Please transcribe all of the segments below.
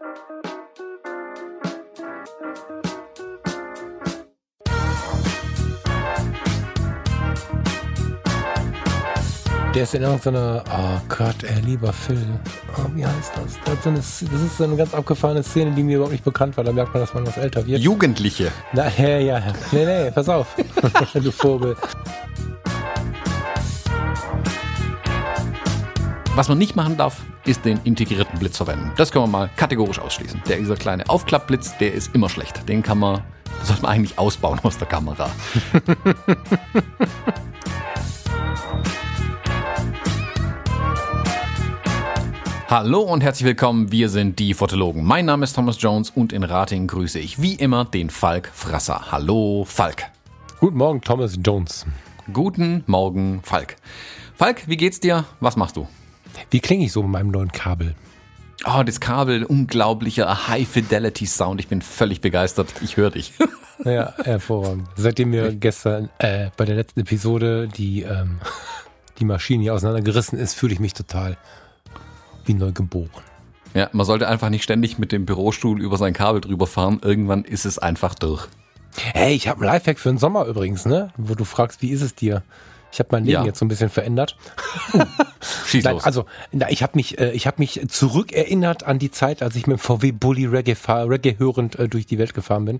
Der ist in irgendeiner, oh Gott, ey, lieber Phil. Oh, wie heißt das? Das ist, eine, das ist eine ganz abgefahrene Szene, die mir überhaupt nicht bekannt war. Da merkt man, dass man was älter wird. Jugendliche. Na, ja, ja. Nee, nee, pass auf. du Vogel. Was man nicht machen darf, ist den integrierten Blitz verwenden. Das können wir mal kategorisch ausschließen. Der dieser kleine Aufklappblitz, der ist immer schlecht. Den kann man, sollte man eigentlich ausbauen aus der Kamera. Hallo und herzlich willkommen, wir sind die Fotologen. Mein Name ist Thomas Jones und in Rating grüße ich wie immer den Falk Frasser. Hallo Falk. Guten Morgen, Thomas Jones. Guten Morgen, Falk. Falk, wie geht's dir? Was machst du? Wie klinge ich so mit meinem neuen Kabel? Oh, das Kabel, unglaublicher High-Fidelity-Sound. Ich bin völlig begeistert. Ich höre dich. Ja, hervorragend. Seitdem wir gestern äh, bei der letzten Episode die, ähm, die Maschine hier auseinandergerissen ist, fühle ich mich total wie neu geboren. Ja, man sollte einfach nicht ständig mit dem Bürostuhl über sein Kabel drüber fahren. Irgendwann ist es einfach durch. Hey, ich habe einen Lifehack für den Sommer übrigens, ne? Wo du fragst, wie ist es dir? Ich habe mein Leben Ja. jetzt so ein bisschen verändert. Schieß Nein, los. also na, ich habe mich, äh, ich habe mich zurückerinnert an die Zeit, als ich mit dem VW Bully Reggae, fahr, Reggae hörend äh, durch die Welt gefahren bin.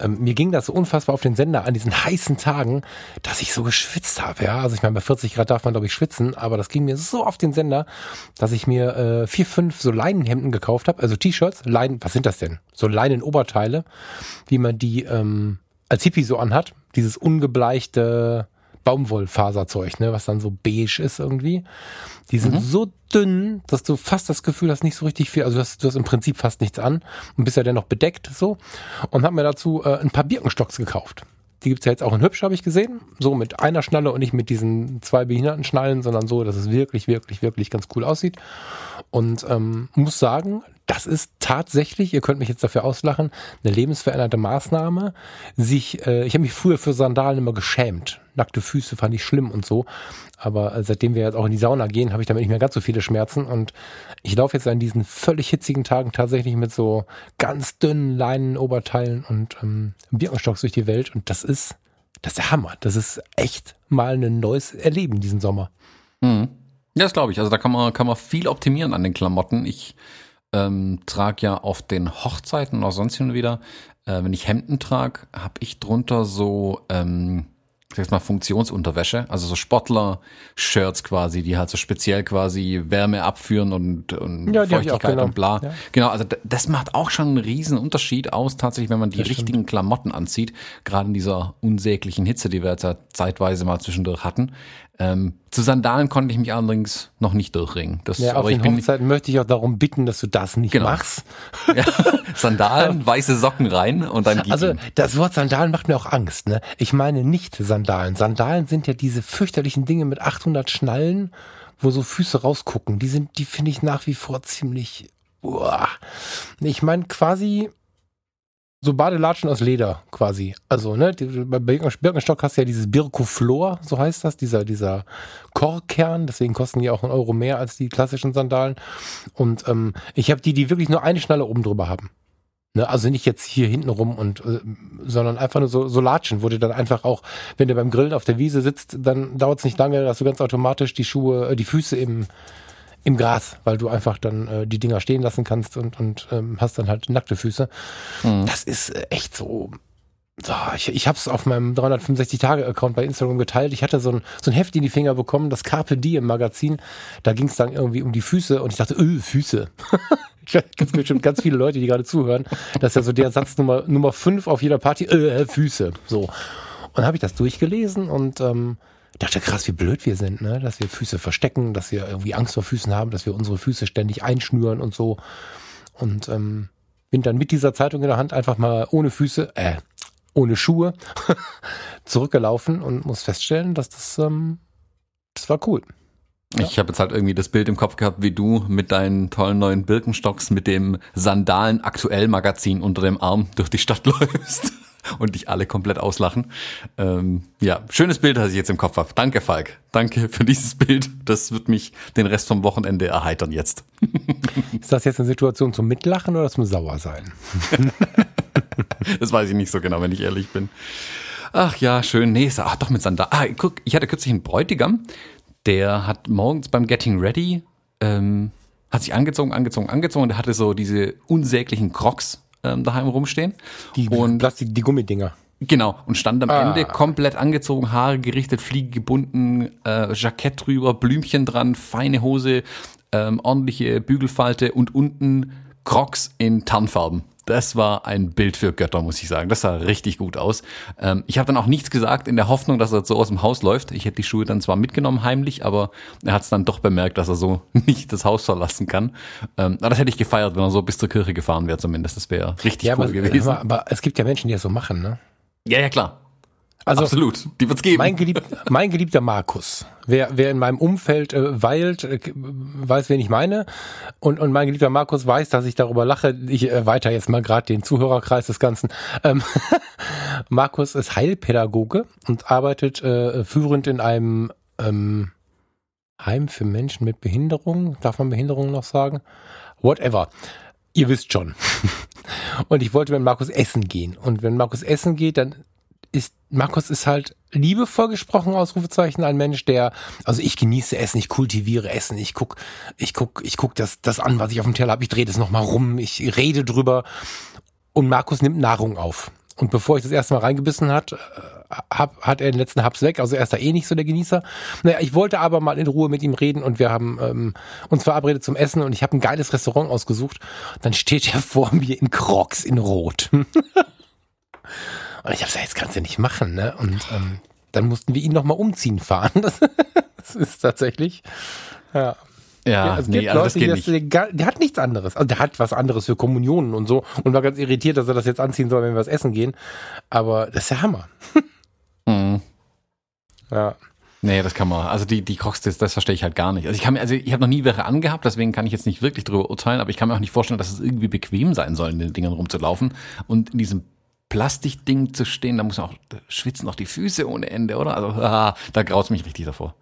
Ähm, mir ging das so unfassbar auf den Sender an diesen heißen Tagen, dass ich so geschwitzt habe. Ja, also ich meine, bei 40 Grad darf man glaube ich schwitzen, aber das ging mir so auf den Sender, dass ich mir äh, vier, fünf so Leinenhemden gekauft habe, also T-Shirts, Leinen, was sind das denn? So Leinenoberteile, wie man die ähm, als Hippie so anhat, dieses ungebleichte Baumwollfaserzeug, ne, was dann so beige ist irgendwie. Die sind so dünn, dass du fast das Gefühl hast, nicht so richtig viel, also du hast, du hast im Prinzip fast nichts an und bist ja dennoch bedeckt so und hab mir dazu äh, ein paar Birkenstocks gekauft. Die gibt's ja jetzt auch in hübsch, habe ich gesehen. So mit einer Schnalle und nicht mit diesen zwei behinderten Schnallen, sondern so, dass es wirklich, wirklich, wirklich ganz cool aussieht. Und ähm, muss sagen, das ist tatsächlich, ihr könnt mich jetzt dafür auslachen, eine lebensverändernde Maßnahme. Sich, äh, ich habe mich früher für Sandalen immer geschämt. Nackte Füße fand ich schlimm und so. Aber äh, seitdem wir jetzt auch in die Sauna gehen, habe ich damit nicht mehr ganz so viele Schmerzen. Und ich laufe jetzt an diesen völlig hitzigen Tagen tatsächlich mit so ganz dünnen Leinenoberteilen und ähm, Birkenstocks durch die Welt. Und das ist, das ist der Hammer. Das ist echt mal ein neues Erleben diesen Sommer. Mhm. Ja, das glaube ich. Also da kann man, kann man viel optimieren an den Klamotten. Ich ähm, trage ja auf den Hochzeiten oder sonst hin und wieder, äh, wenn ich Hemden trage, habe ich drunter so, ähm, ich sag's mal, Funktionsunterwäsche, also so Sportler-Shirts quasi, die halt so speziell quasi Wärme abführen und, und Ja, auch, Feuchtigkeit genau. und bla. Ja. Genau, also das macht auch schon einen riesen Unterschied aus, tatsächlich, wenn man die Das stimmt. richtigen Klamotten anzieht, gerade in dieser unsäglichen Hitze, die wir jetzt ja zeitweise mal zwischendurch hatten. Ähm, zu Sandalen konnte ich mich allerdings noch nicht durchringen. Das, Ja, auf aber ich den bin Hochzeiten möchte ich auch darum bitten, dass du das nicht Genau. machst. ja, Sandalen, weiße Socken rein und dann geht Also ihm. das Wort Sandalen macht mir auch Angst. Ne? Ich meine nicht Sandalen. Sandalen sind ja diese fürchterlichen Dinge mit 800 Schnallen, wo so Füße rausgucken. Die sind, die finde ich nach wie vor ziemlich. Uah. Ich meine quasi so Badelatschen aus Leder quasi. Also ne, bei Birken- Birkenstock hast du ja dieses Birkoflor, so heißt das, dieser dieser Korkkern. Deswegen kosten die auch einen Euro mehr als die klassischen Sandalen. Und ähm, ich habe die, die wirklich nur eine Schnalle oben drüber haben. Ne, also nicht jetzt hier hinten rum und äh, sondern einfach nur so, so Latschen, wo du dann einfach auch, wenn du beim Grillen auf der Wiese sitzt, dann dauert es nicht lange, dass du ganz automatisch die Schuhe, äh, die Füße im, im Gras, weil du einfach dann äh, die Dinger stehen lassen kannst und, und ähm, hast dann halt nackte Füße. Mhm. Das ist äh, echt so. So, ich, ich habe es auf meinem 365-Tage-Account bei Instagram geteilt. Ich hatte so ein, so ein Heft in die Finger bekommen, das Carpe Diem Magazin. Da ging es dann irgendwie um die Füße und ich dachte, öh, Füße. Gibt bestimmt ganz viele Leute, die gerade zuhören. Das ist ja so der Satz Nummer, Nummer fünf auf jeder Party, äh, Füße. So. Und dann habe ich das durchgelesen und ähm, dachte, krass, wie blöd wir sind, ne? Dass wir Füße verstecken, dass wir irgendwie Angst vor Füßen haben, dass wir unsere Füße ständig einschnüren und so. Und ähm, bin dann mit dieser Zeitung in der Hand einfach mal ohne Füße, äh, ohne Schuhe zurückgelaufen und muss feststellen, dass das, ähm, das war cool. Ich habe jetzt halt irgendwie das Bild im Kopf gehabt, wie du mit deinen tollen neuen Birkenstocks mit dem Sandalen aktuell Magazin unter dem Arm durch die Stadt läufst. Und dich alle komplett auslachen. Ähm, ja, schönes Bild, das ich jetzt im Kopf habe. Danke, Falk. Danke für dieses Bild. Das wird mich den Rest vom Wochenende erheitern jetzt. Ist das jetzt eine Situation zum Mitlachen oder zum Sauersein? das weiß ich nicht so genau, wenn ich ehrlich bin. Ach ja, schön. Nee, ach doch mit Sandalen. Ah, guck, ich hatte kürzlich einen Bräutigam, der hat morgens beim Getting Ready, ähm, hat sich angezogen, angezogen, angezogen und der hatte so diese unsäglichen Crocs ähm, daheim rumstehen. Die und Plastik, die Gummidinger. Genau, und stand am ah. Ende komplett angezogen, Haare gerichtet, Fliege gebunden, äh, Jackett drüber, Blümchen dran, feine Hose, ähm, ordentliche Bügelfalte und unten Crocs in Tarnfarben das war ein Bild für Götter, muss ich sagen. Das sah richtig gut aus. Ähm, ich habe dann auch nichts gesagt in der Hoffnung, dass er so aus dem Haus läuft. Ich hätte die Schuhe dann zwar mitgenommen heimlich, aber er hat es dann doch bemerkt, dass er so nicht das Haus verlassen kann. Ähm, aber das hätte ich gefeiert, wenn er so bis zur Kirche gefahren wäre zumindest. Das wäre richtig ja, cool aber, gewesen. Aber, aber es gibt ja Menschen, die das so machen, ne? Ja, ja, klar. Also, Absolut, die wird's geben. Mein, gelieb, mein geliebter Markus, wer, wer in meinem Umfeld äh, weilt, äh, weiß, wen ich meine. Und, und mein geliebter Markus weiß, dass ich darüber lache. Ich erweitere jetzt mal gerade den Zuhörerkreis des Ganzen. Ähm, Markus ist Heilpädagoge und arbeitet äh, führend in einem ähm, Heim für Menschen mit Behinderung. Darf man Behinderung noch sagen? Whatever. Ihr wisst schon. und ich wollte mit Markus essen gehen. Und wenn Markus essen geht, dann ist, Markus ist halt liebevoll gesprochen, Ausrufezeichen, ein Mensch, der, also ich genieße Essen, ich kultiviere Essen, ich guck, ich guck, ich guck das, das an, was ich auf dem Teller habe, ich drehe das nochmal rum, ich rede drüber und Markus nimmt Nahrung auf. Und bevor ich das erste Mal reingebissen hat, äh, hab, hat er den letzten Haps weg. Also er ist da eh nicht so der Genießer. Naja, ich wollte aber mal in Ruhe mit ihm reden und wir haben ähm, uns verabredet zum Essen und ich habe ein geiles Restaurant ausgesucht. Dann steht er vor mir in Crocs in Rot. Und ich habe gesagt, jetzt kannst du nicht machen, ne? Und ähm, dann mussten wir ihn nochmal umziehen fahren. Das, das, ist tatsächlich, ja. Ja, es nee, gibt also Leute, das geht das, nicht. Der, der, hat nichts anderes. Also der hat was anderes für Kommunionen und so und war ganz irritiert, dass er das jetzt anziehen soll, wenn wir was essen gehen. Aber das ist der Hammer. Mhm. Ja. Nee, das kann man. Also die, die Crocs, das, das verstehe ich halt gar nicht. Also ich kann mir, also ich habe noch nie welche angehabt, deswegen kann ich jetzt nicht wirklich drüber urteilen, aber ich kann mir auch nicht vorstellen, dass es irgendwie bequem sein soll, in den Dingern rumzulaufen. Und in diesem Plastikding zu stehen, da muss man auch da schwitzen auch die Füße ohne Ende, oder? Also ah, da graut mich richtig davor.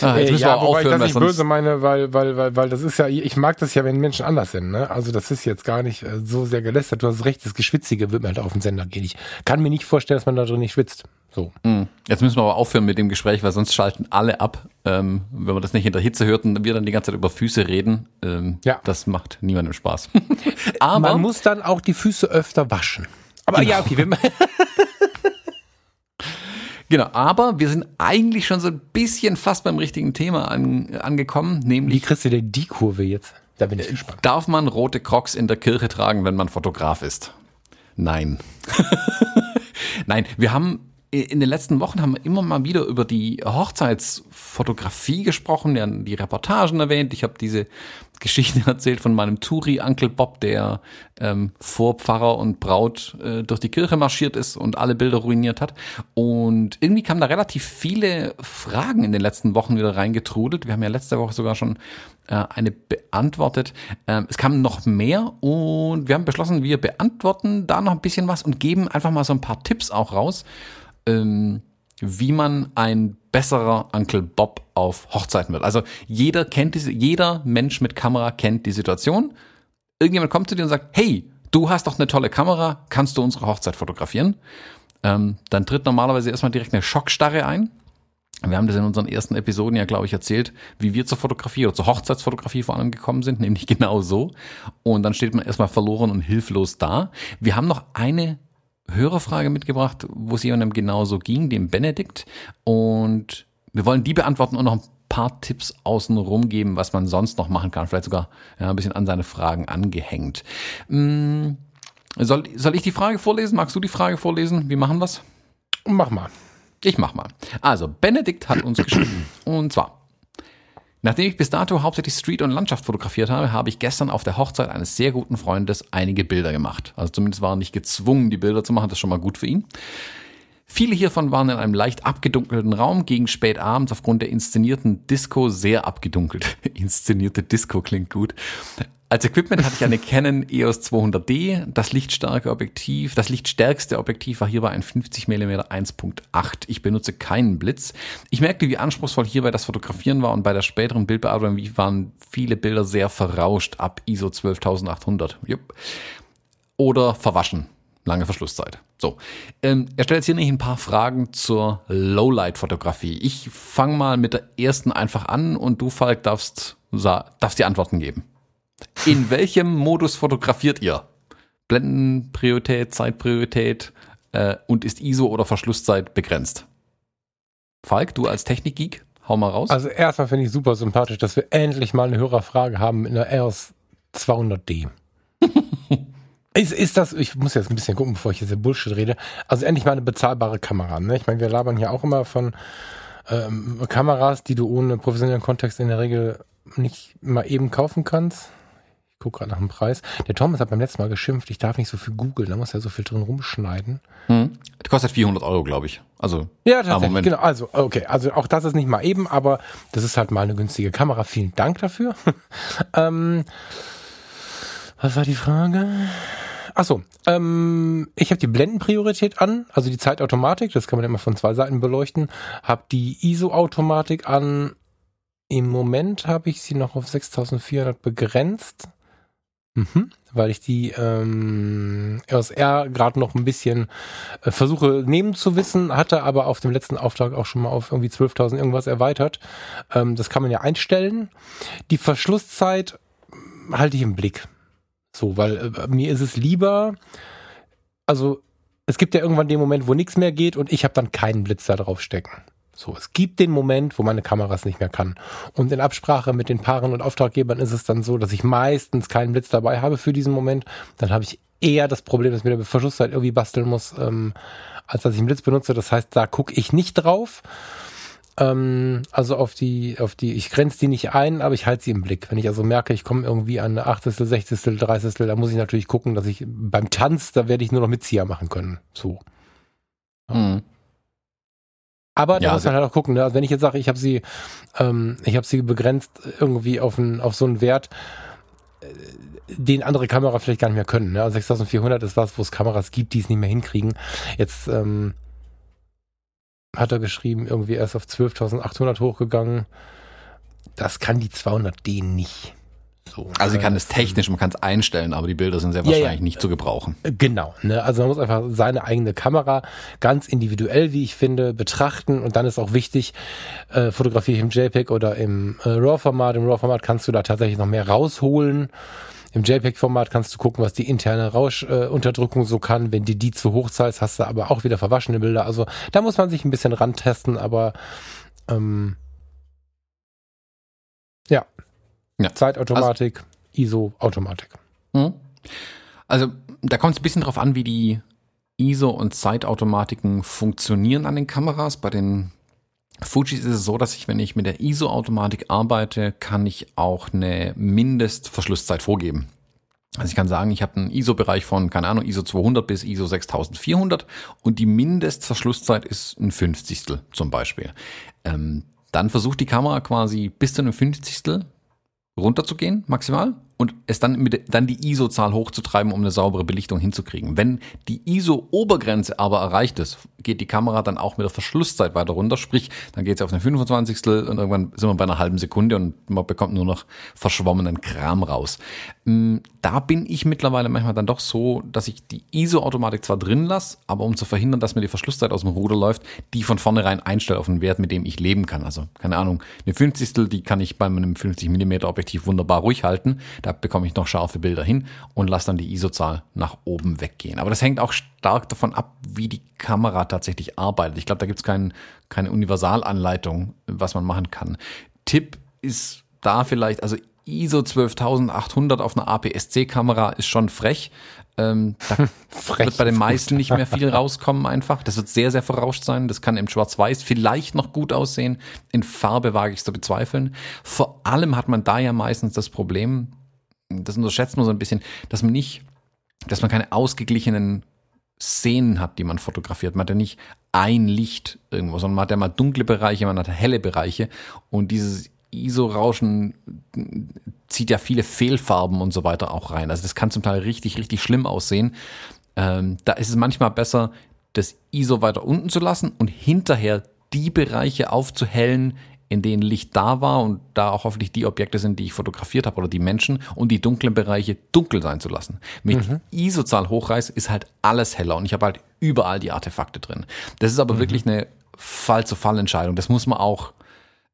Ah, jetzt müssen ja, wir wobei aufhören, ich das nicht böse meine, weil, weil, weil, weil das ist ja, ich mag das ja, wenn Menschen anders sind, ne? Also das ist jetzt gar nicht äh, so sehr gelästert. Du hast recht, das Geschwitzige wird mir halt auf den Sender gehen. Ich kann mir nicht vorstellen, dass man da drin nicht schwitzt. So. Hm. Jetzt müssen wir aber aufhören mit dem Gespräch, weil sonst schalten alle ab. Ähm, wenn man das nicht in der Hitze hört und wir dann die ganze Zeit über Füße reden, ähm, ja. das macht niemandem Spaß. aber man muss dann auch die Füße öfter waschen. Aber genau. ja, okay. genau, aber wir sind eigentlich schon so ein bisschen fast beim richtigen Thema an, angekommen, nämlich. Wie kriegst du denn die Kurve jetzt? Da bin ich gespannt. Darf man rote Crocs in der Kirche tragen, wenn man Fotograf ist? Nein. Nein, wir haben in den letzten Wochen haben wir immer mal wieder über die Hochzeitsfotografie gesprochen, ja, die Reportagen erwähnt. Ich habe diese Geschichte erzählt von meinem Turi Uncle Bob, der ähm, vor Pfarrer und Braut äh, durch die Kirche marschiert ist und alle Bilder ruiniert hat. Und irgendwie kamen da relativ viele Fragen in den letzten Wochen wieder reingetrudelt. Wir haben ja letzte Woche sogar schon äh, eine beantwortet. Ähm, es kamen noch mehr und wir haben beschlossen, wir beantworten da noch ein bisschen was und geben einfach mal so ein paar Tipps auch raus ähm, wie man ein besserer Uncle Bob auf Hochzeiten wird. Also jeder kennt diese, jeder Mensch mit Kamera kennt die Situation. Irgendjemand kommt zu dir und sagt, hey, du hast doch eine tolle Kamera, kannst du unsere Hochzeit fotografieren? Ähm, dann tritt normalerweise erstmal direkt eine Schockstarre ein. Wir haben das in unseren ersten Episoden ja, glaube ich, erzählt, wie wir zur Fotografie oder zur Hochzeitsfotografie vor allem gekommen sind, nämlich genau so. Und dann steht man erstmal verloren und hilflos da. Wir haben noch eine Hörerfrage mitgebracht, wo es jemandem genauso ging, dem Benedikt. Und wir wollen die beantworten und noch ein paar Tipps außenrum geben, was man sonst noch machen kann. Vielleicht sogar ja, ein bisschen an seine Fragen angehängt. Hm, soll, soll ich die Frage vorlesen? Magst du die Frage vorlesen? Wie machen wir's? Mach mal. Ich mach mal. Also, Benedikt hat uns geschrieben. Und zwar, Nachdem ich bis dato hauptsächlich Street- und Landschaft fotografiert habe, habe ich gestern auf der Hochzeit eines sehr guten Freundes einige Bilder gemacht. Also zumindest war er nicht gezwungen, die Bilder zu machen, das ist schon mal gut für ihn. Viele hiervon waren in einem leicht abgedunkelten Raum gegen spät abends aufgrund der inszenierten Disco sehr abgedunkelt. Inszenierte Disco klingt gut. Als Equipment hatte ich eine Canon EOS 200D. Das lichtstarke Objektiv, das lichtstärkste Objektiv war hierbei ein 50 mm 1.8. Ich benutze keinen Blitz. Ich merkte, wie anspruchsvoll hierbei das Fotografieren war und bei der späteren Bildbearbeitung waren viele Bilder sehr verrauscht ab ISO 12800. Jupp. Oder verwaschen. Lange Verschlusszeit. So, ähm, er stellt jetzt hier nicht ein paar Fragen zur Lowlight-Fotografie. Ich fange mal mit der ersten einfach an und du, Falk, darfst, darfst die Antworten geben. In welchem Modus fotografiert ihr? Blendenpriorität, Zeitpriorität äh, und ist ISO oder Verschlusszeit begrenzt? Falk, du als Technikgeek, hau mal raus. Also erstmal finde ich super sympathisch, dass wir endlich mal eine Hörerfrage haben in der EOS 200D. Ist, ist das, ich muss jetzt ein bisschen gucken, bevor ich jetzt Bullshit rede, also endlich mal eine bezahlbare Kamera. Ne? Ich meine, wir labern hier auch immer von ähm, Kameras, die du ohne professionellen Kontext in der Regel nicht mal eben kaufen kannst. Ich gucke gerade nach dem Preis. Der Thomas hat beim letzten Mal geschimpft, ich darf nicht so viel googeln, da muss er so viel drin rumschneiden. Hm. Die kostet 400 Euro, glaube ich. Also ja, tatsächlich. Genau. Also okay, also auch das ist nicht mal eben, aber das ist halt mal eine günstige Kamera. Vielen Dank dafür. ähm, was war die Frage? Achso, ähm, ich habe die Blendenpriorität an, also die Zeitautomatik, das kann man immer von zwei Seiten beleuchten, habe die ISO-Automatik an. Im Moment habe ich sie noch auf 6400 begrenzt. Mhm, weil ich die ähm, RSR gerade noch ein bisschen äh, versuche nehmen zu wissen, hatte aber auf dem letzten Auftrag auch schon mal auf irgendwie 12.000 irgendwas erweitert. Ähm, das kann man ja einstellen. Die Verschlusszeit halte ich im Blick. So, weil äh, mir ist es lieber, also es gibt ja irgendwann den Moment, wo nichts mehr geht und ich habe dann keinen Blitz da drauf stecken. So, es gibt den Moment, wo meine Kamera es nicht mehr kann. Und in Absprache mit den Paaren und Auftraggebern ist es dann so, dass ich meistens keinen Blitz dabei habe für diesen Moment. Dann habe ich eher das Problem, dass mit der Verschlusszeit irgendwie basteln muss, ähm, als dass ich einen Blitz benutze. Das heißt, da gucke ich nicht drauf. Ähm, also auf die, auf die, ich grenze die nicht ein, aber ich halte sie im Blick. Wenn ich also merke, ich komme irgendwie an eine Achtel, Sechzigstel, Dreißigstel, da muss ich natürlich gucken, dass ich beim Tanz, da werde ich nur noch mit Zieher machen können. So. Mhm. Aber da ja, muss man halt auch gucken. Ne? Also wenn ich jetzt sage, ich habe sie, ähm, ich habe sie begrenzt irgendwie auf, ein, auf so einen Wert, äh, den andere Kamera vielleicht gar nicht mehr können. Ne? Also 6400 ist was, wo es Kameras gibt, die es nicht mehr hinkriegen. Jetzt ähm, hat er geschrieben, irgendwie erst auf 12.800 hochgegangen. Das kann die 200D nicht. So, also sie kann es technisch, man kann es einstellen, aber die Bilder sind sehr wahrscheinlich ja, ja. nicht zu gebrauchen. Äh, genau. Ne? Also man muss einfach seine eigene Kamera ganz individuell, wie ich finde, betrachten und dann ist auch wichtig, äh, fotografiere ich im JPEG oder im äh, RAW-Format. Im RAW-Format kannst du da tatsächlich noch mehr rausholen. Im JPEG-Format kannst du gucken, was die interne Rauschunterdrückung äh, so kann. Wenn die die zu hoch zahlst, hast du aber auch wieder verwaschene Bilder. Also da muss man sich ein bisschen rantesten, aber ähm, ja, ja. Zeitautomatik, also, ISO-Automatik. Mhm. Also da kommt es ein bisschen drauf an, wie die ISO- und Zeitautomatiken funktionieren an den Kameras. Bei den Fujis ist es so, dass ich, wenn ich mit der ISO-Automatik arbeite, kann ich auch eine Mindestverschlusszeit vorgeben. Also ich kann sagen, ich habe einen ISO-Bereich von, keine Ahnung, ISO 200 bis ISO 6400 und die Mindestverschlusszeit ist ein Fünfzigstel zum Beispiel. Ähm, dann versucht die Kamera quasi bis zu einem Fünfzigstel runterzugehen, maximal, und es dann mit dann die ISO-Zahl hochzutreiben, um eine saubere Belichtung hinzukriegen. Wenn die ISO-Obergrenze aber erreicht ist, geht die Kamera dann auch mit der Verschlusszeit weiter runter, sprich, dann geht sie auf eine 25. und irgendwann sind wir bei einer halben Sekunde und man bekommt nur noch verschwommenen Kram raus. Mm, da bin ich mittlerweile manchmal dann doch so, dass ich die ISO-Automatik zwar drin lasse, aber um zu verhindern, dass mir die Verschlusszeit aus dem Ruder läuft, die von vornherein einstelle auf einen Wert, mit dem ich leben kann. Also, keine Ahnung, eine 50. die kann ich bei meinem 50 mm Objektiv wunderbar ruhig halten. Da bekomme ich noch scharfe Bilder hin und lasse dann die ISO-Zahl nach oben weggehen. Aber das hängt auch stark davon ab, wie die Kamera tatsächlich arbeitet. Ich glaube, da gibt es kein, keine Universalanleitung, was man machen kann. Tipp ist da vielleicht, also ISO 12800 auf einer APS-C-Kamera ist schon frech. Ähm, da frech wird bei den meisten nicht mehr viel rauskommen einfach. Das wird sehr, sehr verrauscht sein. Das kann im Schwarz-Weiß vielleicht noch gut aussehen. In Farbe wage ich es zu bezweifeln. Vor allem hat man da ja meistens das Problem, das unterschätzt man so ein bisschen, dass man nicht, dass man keine ausgeglichenen Szenen hat, die man fotografiert. Man hat ja nicht ein Licht irgendwo, sondern man hat ja mal dunkle Bereiche, man hat helle Bereiche und dieses ISO-Rauschen zieht ja viele Fehlfarben und so weiter auch rein. Also das kann zum Teil richtig, richtig schlimm aussehen. Ähm, da ist es manchmal besser, das ISO weiter unten zu lassen und hinterher die Bereiche aufzuhellen, in denen Licht da war und da auch hoffentlich die Objekte sind, die ich fotografiert habe oder die Menschen und die dunklen Bereiche dunkel sein zu lassen. Mit mhm. ISO-Zahl hochreiß ist halt alles heller und ich habe halt überall die Artefakte drin. Das ist aber mhm. wirklich eine Fall-zu-Fall-Entscheidung. Das muss man auch,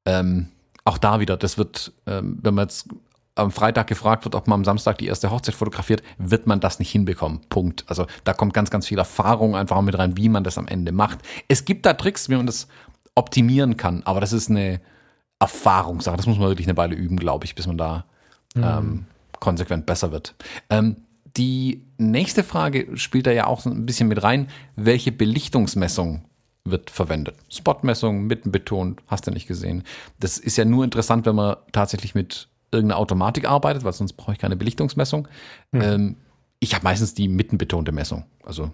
ähm, auch da wieder, das wird, ähm, wenn man jetzt am Freitag gefragt wird, ob man am Samstag die erste Hochzeit fotografiert, wird man das nicht hinbekommen. Punkt. Also da kommt ganz, ganz viel Erfahrung einfach mit rein, wie man das am Ende macht. Es gibt da Tricks, wie man das optimieren kann. Aber das ist eine Erfahrungssache. Das muss man wirklich eine Weile üben, glaube ich, bis man da mhm. ähm, konsequent besser wird. Ähm, die nächste Frage spielt da ja auch so ein bisschen mit rein. Welche Belichtungsmessung wird verwendet? Spotmessung, mitten betont, hast du nicht gesehen. Das ist ja nur interessant, wenn man tatsächlich mit irgendeiner Automatik arbeitet, weil sonst brauche ich keine Belichtungsmessung. Mhm. Ähm, ich habe meistens die mittenbetonte Messung. Also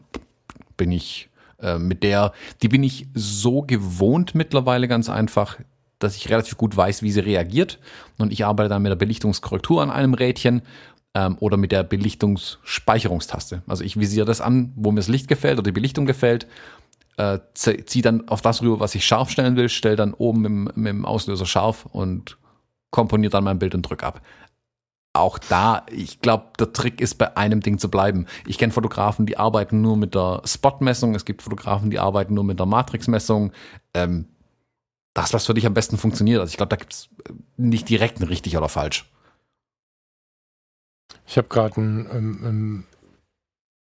bin ich äh, mit der, die bin ich so gewohnt mittlerweile ganz einfach, dass ich relativ gut weiß, wie sie reagiert. Und ich arbeite dann mit der Belichtungskorrektur an einem Rädchen ähm, oder mit der Belichtungsspeicherungstaste. Also ich visiere das an, wo mir das Licht gefällt oder die Belichtung gefällt, äh, ziehe dann auf das rüber, was ich scharf stellen will, stelle dann oben mit, mit dem Auslöser scharf und komponiere dann mein Bild und drücke ab auch da, ich glaube, der Trick ist bei einem Ding zu bleiben. Ich kenne Fotografen, die arbeiten nur mit der Spot-Messung. Es gibt Fotografen, die arbeiten nur mit der Matrix-Messung. Ähm, das, was für dich am besten funktioniert. Also ich glaube, da gibt es äh, nicht direkt ein richtig oder falsch. Ich habe gerade ein, ähm, ähm,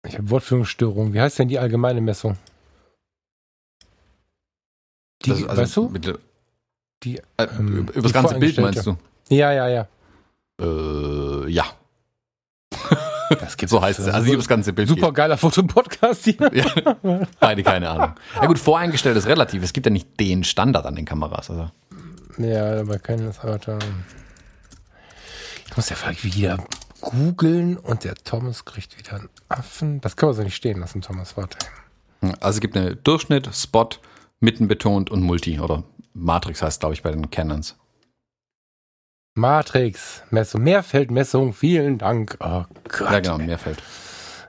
ich habe Wortführungsstörung. Wie heißt denn die allgemeine Messung? Die, also, weißt du? Mit, die, äh, ähm, über das ganze Bild meinst du? Ja, ja, ja. Äh, ja. Das gibt so heißt es. Also das ganze Bild. Super geiler Fotopodcast hier. Ja, beide keine Ahnung. Ja gut, voreingestellt ist relativ. Es gibt ja nicht den Standard an den Kameras. Also. Ja, aber keines hat. Ich muss ja vielleicht wieder googeln und der Thomas kriegt wieder einen Affen. Das kann man so nicht stehen lassen, Thomas. Warte. Also es gibt eine Durchschnitt, Spot, mitten betont und Multi oder Matrix heißt, glaube ich, bei den Canons. Matrix-Messung, Mehrfeldmessung, vielen Dank. Oh Gott. Ja, genau, Mehrfeld.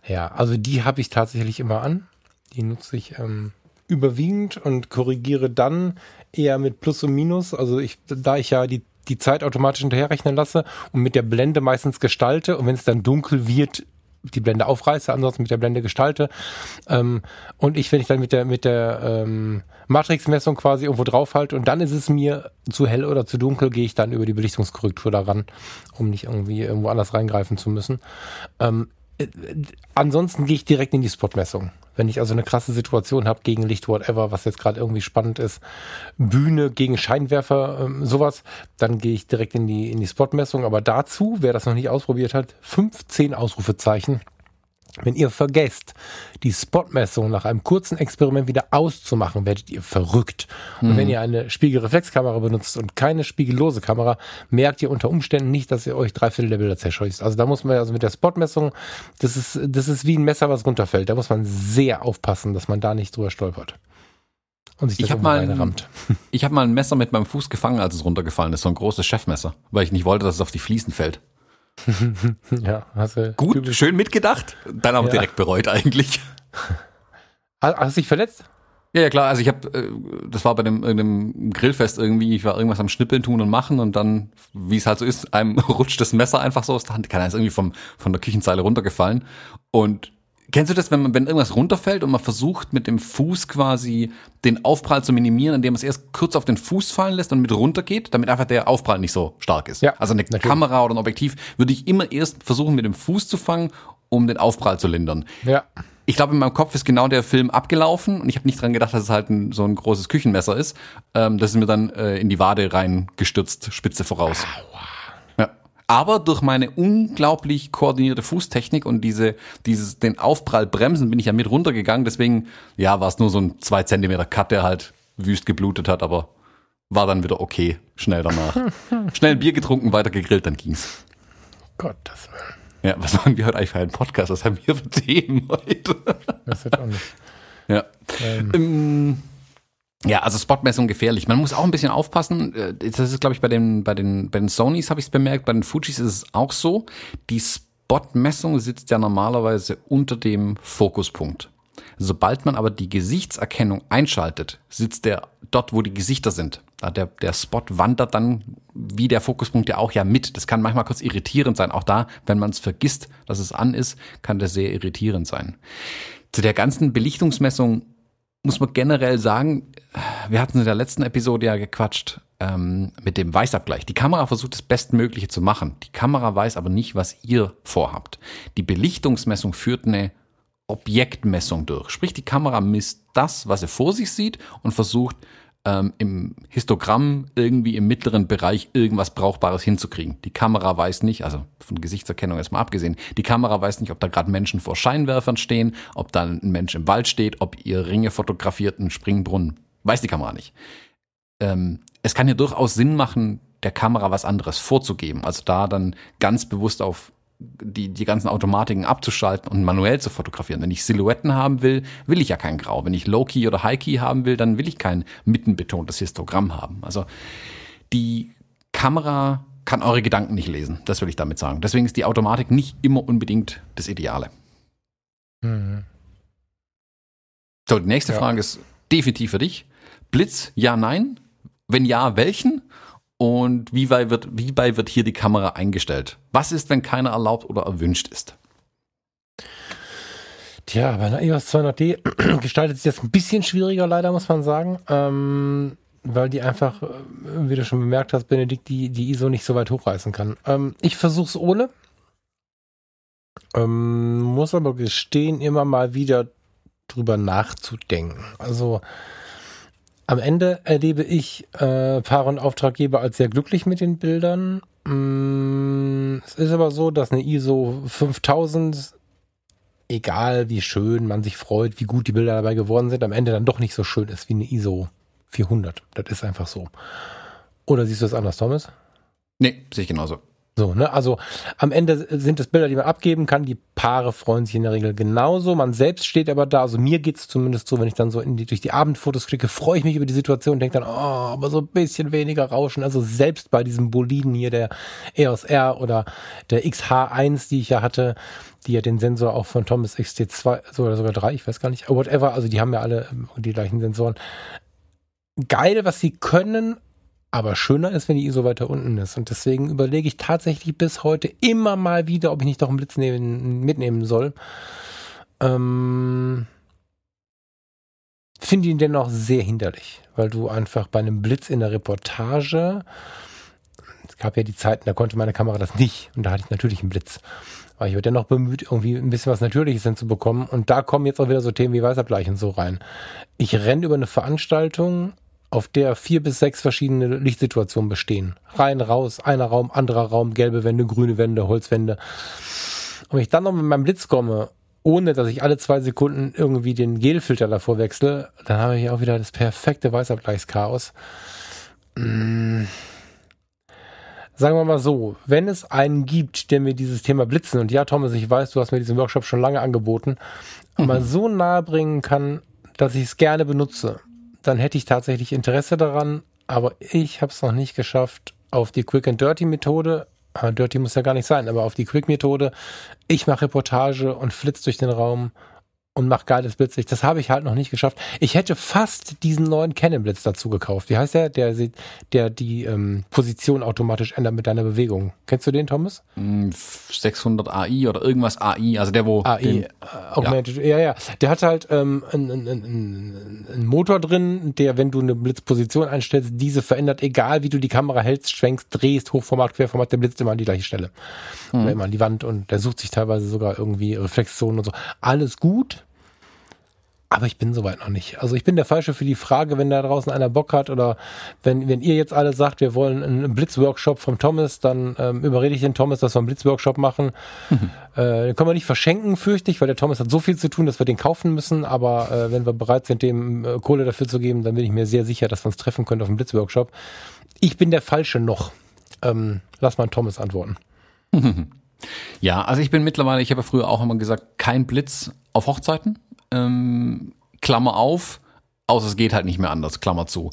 Ja, also die habe ich tatsächlich immer an. Die nutze ich ähm, überwiegend und korrigiere dann eher mit Plus und Minus. Also ich, da ich ja die, die Zeit automatisch hinterherrechnen lasse und mit der Blende meistens gestalte und wenn es dann dunkel wird, die Blende aufreiße, ansonsten mit der Blende gestalte. Ähm, und ich, wenn ich dann mit der, mit der ähm, Matrixmessung quasi irgendwo draufhalte und dann ist es mir zu hell oder zu dunkel, gehe ich dann über die Belichtungskorrektur daran, um nicht irgendwie irgendwo anders reingreifen zu müssen. Ähm, äh, ansonsten gehe ich direkt in die Spotmessung. Wenn ich also eine krasse Situation habe gegen Licht, whatever, was jetzt gerade irgendwie spannend ist, Bühne gegen Scheinwerfer, ähm, sowas, dann gehe ich direkt in die, in die Spotmessung. Aber dazu, wer das noch nicht ausprobiert hat, 15 Ausrufezeichen wenn ihr vergesst, die Spotmessung nach einem kurzen Experiment wieder auszumachen, werdet ihr verrückt. Und mhm. wenn ihr eine Spiegelreflexkamera benutzt und keine spiegellose Kamera, merkt ihr unter Umständen nicht, dass ihr euch drei Viertel der Bilder zerscheußt. Also da muss man also mit der Spotmessung, das ist, das ist wie ein Messer, was runterfällt. Da muss man sehr aufpassen, dass man da nicht drüber stolpert. Und sich das ich habe mal, ein, ich hab mal ein Messer mit meinem Fuß gefangen, als es runtergefallen ist. So ein großes Chefmesser, weil ich nicht wollte, dass es auf die Fliesen fällt. ja, hast du. Gut, typisch. schön mitgedacht, dann aber ja. direkt bereut eigentlich. Hast du dich verletzt? Ja, ja klar, also ich habe, äh, das war bei dem, einem Grillfest irgendwie, ich war irgendwas am Schnippeln tun und machen und dann, wie es halt so ist, einem rutscht das Messer einfach so aus der Hand, kann ist irgendwie vom, von der Küchenzeile runtergefallen und Kennst du das, wenn man, wenn irgendwas runterfällt und man versucht mit dem Fuß quasi den Aufprall zu minimieren, indem man es erst kurz auf den Fuß fallen lässt und mit runtergeht, damit einfach der Aufprall nicht so stark ist? Ja, also eine natürlich. Kamera oder ein Objektiv würde ich immer erst versuchen, mit dem Fuß zu fangen, um den Aufprall zu lindern. Ja. Ich glaube, in meinem Kopf ist genau der Film abgelaufen und ich habe nicht dran gedacht, dass es halt ein, so ein großes Küchenmesser ist. Ähm, das ist mir dann äh, in die Wade reingestürzt, Spitze voraus. Aua. Aber durch meine unglaublich koordinierte Fußtechnik und diese, dieses, den Aufprall bremsen bin ich ja mit runtergegangen. Deswegen, ja, war es nur so ein zwei Zentimeter Cut, der halt wüst geblutet hat, aber war dann wieder okay. Schnell danach. Schnell ein Bier getrunken, weiter gegrillt, dann ging's. Gott, das Willen. Ja, was machen wir heute eigentlich für einen Podcast? Was haben wir für Themen heute? Das wird auch nicht. Ja. Ähm. Ja, also Spotmessung gefährlich. Man muss auch ein bisschen aufpassen. Äh, das ist, glaube ich, bei den, bei den, bei den Sonys habe ich es bemerkt, bei den Fujis ist es auch so. Die Spotmessung sitzt ja normalerweise unter dem Fokuspunkt. Sobald man aber die Gesichtserkennung einschaltet, sitzt der dort, wo die Gesichter sind. Der, der Spot wandert dann wie der Fokuspunkt ja auch ja mit. Das kann manchmal kurz irritierend sein. Auch da, wenn man es vergisst, dass es an ist, kann das sehr irritierend sein. Zu der ganzen Belichtungsmessung muss man generell sagen, wir hatten in der letzten Episode ja gequatscht ähm, mit dem Weißabgleich. Die Kamera versucht das Bestmögliche zu machen. Die Kamera weiß aber nicht, was ihr vorhabt. Die Belichtungsmessung führt eine Objektmessung durch. Sprich, die Kamera misst das, was sie vor sich sieht und versucht ähm, im Histogramm irgendwie im mittleren Bereich irgendwas Brauchbares hinzukriegen. Die Kamera weiß nicht, also von Gesichtserkennung erstmal abgesehen, die Kamera weiß nicht, ob da gerade Menschen vor Scheinwerfern stehen, ob da ein Mensch im Wald steht, ob ihr Ringe fotografiert, einen Springbrunnen. Weiß die Kamera nicht. Ähm, es kann ja durchaus Sinn machen, der Kamera was anderes vorzugeben. Also da dann ganz bewusst auf die, die ganzen Automatiken abzuschalten und manuell zu fotografieren. Wenn ich Silhouetten haben will, will ich ja kein Grau. Wenn ich Low-Key oder High-Key haben will, dann will ich kein mittenbetontes Histogramm haben. Also die Kamera kann eure Gedanken nicht lesen. Das will ich damit sagen. Deswegen ist die Automatik nicht immer unbedingt das Ideale. Mhm. So, die nächste ja. Frage ist definitiv für dich. Blitz, ja, nein? Wenn ja, welchen? Und wie bei, wird, wie bei wird hier die Kamera eingestellt? Was ist, wenn keiner erlaubt oder erwünscht ist? Tja, bei einer EOS 200D gestaltet sich das ein bisschen schwieriger, leider, muss man sagen. Ähm, weil die einfach, äh, wie du schon bemerkt hast, Benedikt, die, die ISO nicht so weit hochreißen kann. Ähm, ich versuche es ohne. Ähm, muss aber gestehen, immer mal wieder drüber nachzudenken. Also, am Ende erlebe ich äh, Paare und Auftraggeber als sehr glücklich mit den Bildern. Mm, es ist aber so, dass eine ISO 5000, egal wie schön man sich freut, wie gut die Bilder dabei geworden sind, am Ende dann doch nicht so schön ist wie eine ISO 400. Das ist einfach so. Oder siehst du das anders, Thomas? Nee, sehe ich genauso. So, ne? Also am Ende sind es Bilder, die man abgeben kann. Die Paare freuen sich in der Regel genauso. Man selbst steht aber da. Also mir geht's zumindest so, wenn ich dann so in die, durch die Abendfotos klicke, freue ich mich über die Situation und denke dann, oh, aber so ein bisschen weniger Rauschen. Also selbst bei diesem Boliden hier, der EOS R oder der XH1, die ich ja hatte, die ja den Sensor auch von Thomas XT2 so oder sogar 3, ich weiß gar nicht, whatever, also die haben ja alle die gleichen Sensoren. Geil, was sie können, aber schöner ist, wenn die ISO weiter unten ist. Und deswegen überlege ich tatsächlich bis heute immer mal wieder, ob ich nicht doch einen Blitz nehmen, mitnehmen soll. Ähm, Finde ihn dennoch sehr hinderlich, weil du einfach bei einem Blitz in der Reportage, es gab ja die Zeiten, da konnte meine Kamera das nicht. Und da hatte ich natürlich einen Blitz. Aber ich war dennoch bemüht, irgendwie ein bisschen was Natürliches hinzubekommen. Und da kommen jetzt auch wieder so Themen wie Weißabgleich und so rein. Ich renne über eine Veranstaltung auf der vier bis sechs verschiedene Lichtsituationen bestehen. Rein, raus, einer Raum, anderer Raum, gelbe Wände, grüne Wände, Holzwände. Und wenn ich dann noch mit meinem Blitz komme, ohne dass ich alle zwei Sekunden irgendwie den Gelfilter davor wechsle, dann habe ich auch wieder das perfekte Weißabgleichschaos. Mmh. Sagen wir mal so, wenn es einen gibt, der mir dieses Thema Blitzen, und ja, Thomas, ich weiß, du hast mir diesen Workshop schon lange angeboten, mhm. mal so nahe bringen kann, dass ich es gerne benutze, dann hätte ich tatsächlich Interesse daran, aber ich habe es noch nicht geschafft, auf die Quick and Dirty Methode, Dirty muss ja gar nicht sein, aber auf die Quick Methode, ich mache Reportage und flitze durch den Raum und mach geiles Blitzlicht. Das habe ich halt noch nicht geschafft. Ich hätte fast diesen neuen Canon Blitz dazu gekauft. Wie heißt der? Der, der die ähm, Position automatisch ändert mit deiner Bewegung. Kennst du den, Thomas? 600 hm, AI oder irgendwas AI, also der wo AI den, äh, Augmented. Ja. ja, ja. Der hat halt ähm, einen, einen, einen, einen Motor drin, der, wenn du eine Blitzposition einstellst, diese verändert, egal wie du die Kamera hältst, schwenkst, drehst, Hochformat, Querformat, der blitzt immer an die gleiche Stelle. Hm. Oder immer an die Wand und der sucht sich teilweise sogar irgendwie Reflexzonen und so. Alles gut aber ich bin soweit noch nicht. Also ich bin der Falsche für die Frage, wenn da draußen einer Bock hat oder wenn, wenn ihr jetzt alle sagt, wir wollen einen Blitzworkshop vom Thomas, dann ähm, überrede ich den Thomas, dass wir einen Blitzworkshop machen. Mhm. Äh, den können wir nicht verschenken, fürchte ich, weil der Thomas hat so viel zu tun, dass wir den kaufen müssen. Aber äh, wenn wir bereit sind, dem äh, Kohle dafür zu geben, dann bin ich mir sehr sicher, dass wir uns treffen können auf einem Blitzworkshop. Ich bin der Falsche noch. Ähm, lass mal Thomas antworten. Ja, also ich bin mittlerweile, ich habe ja früher auch immer gesagt, kein Blitz auf Hochzeiten. Ähm, Klammer auf, außer es geht halt nicht mehr anders, Klammer zu.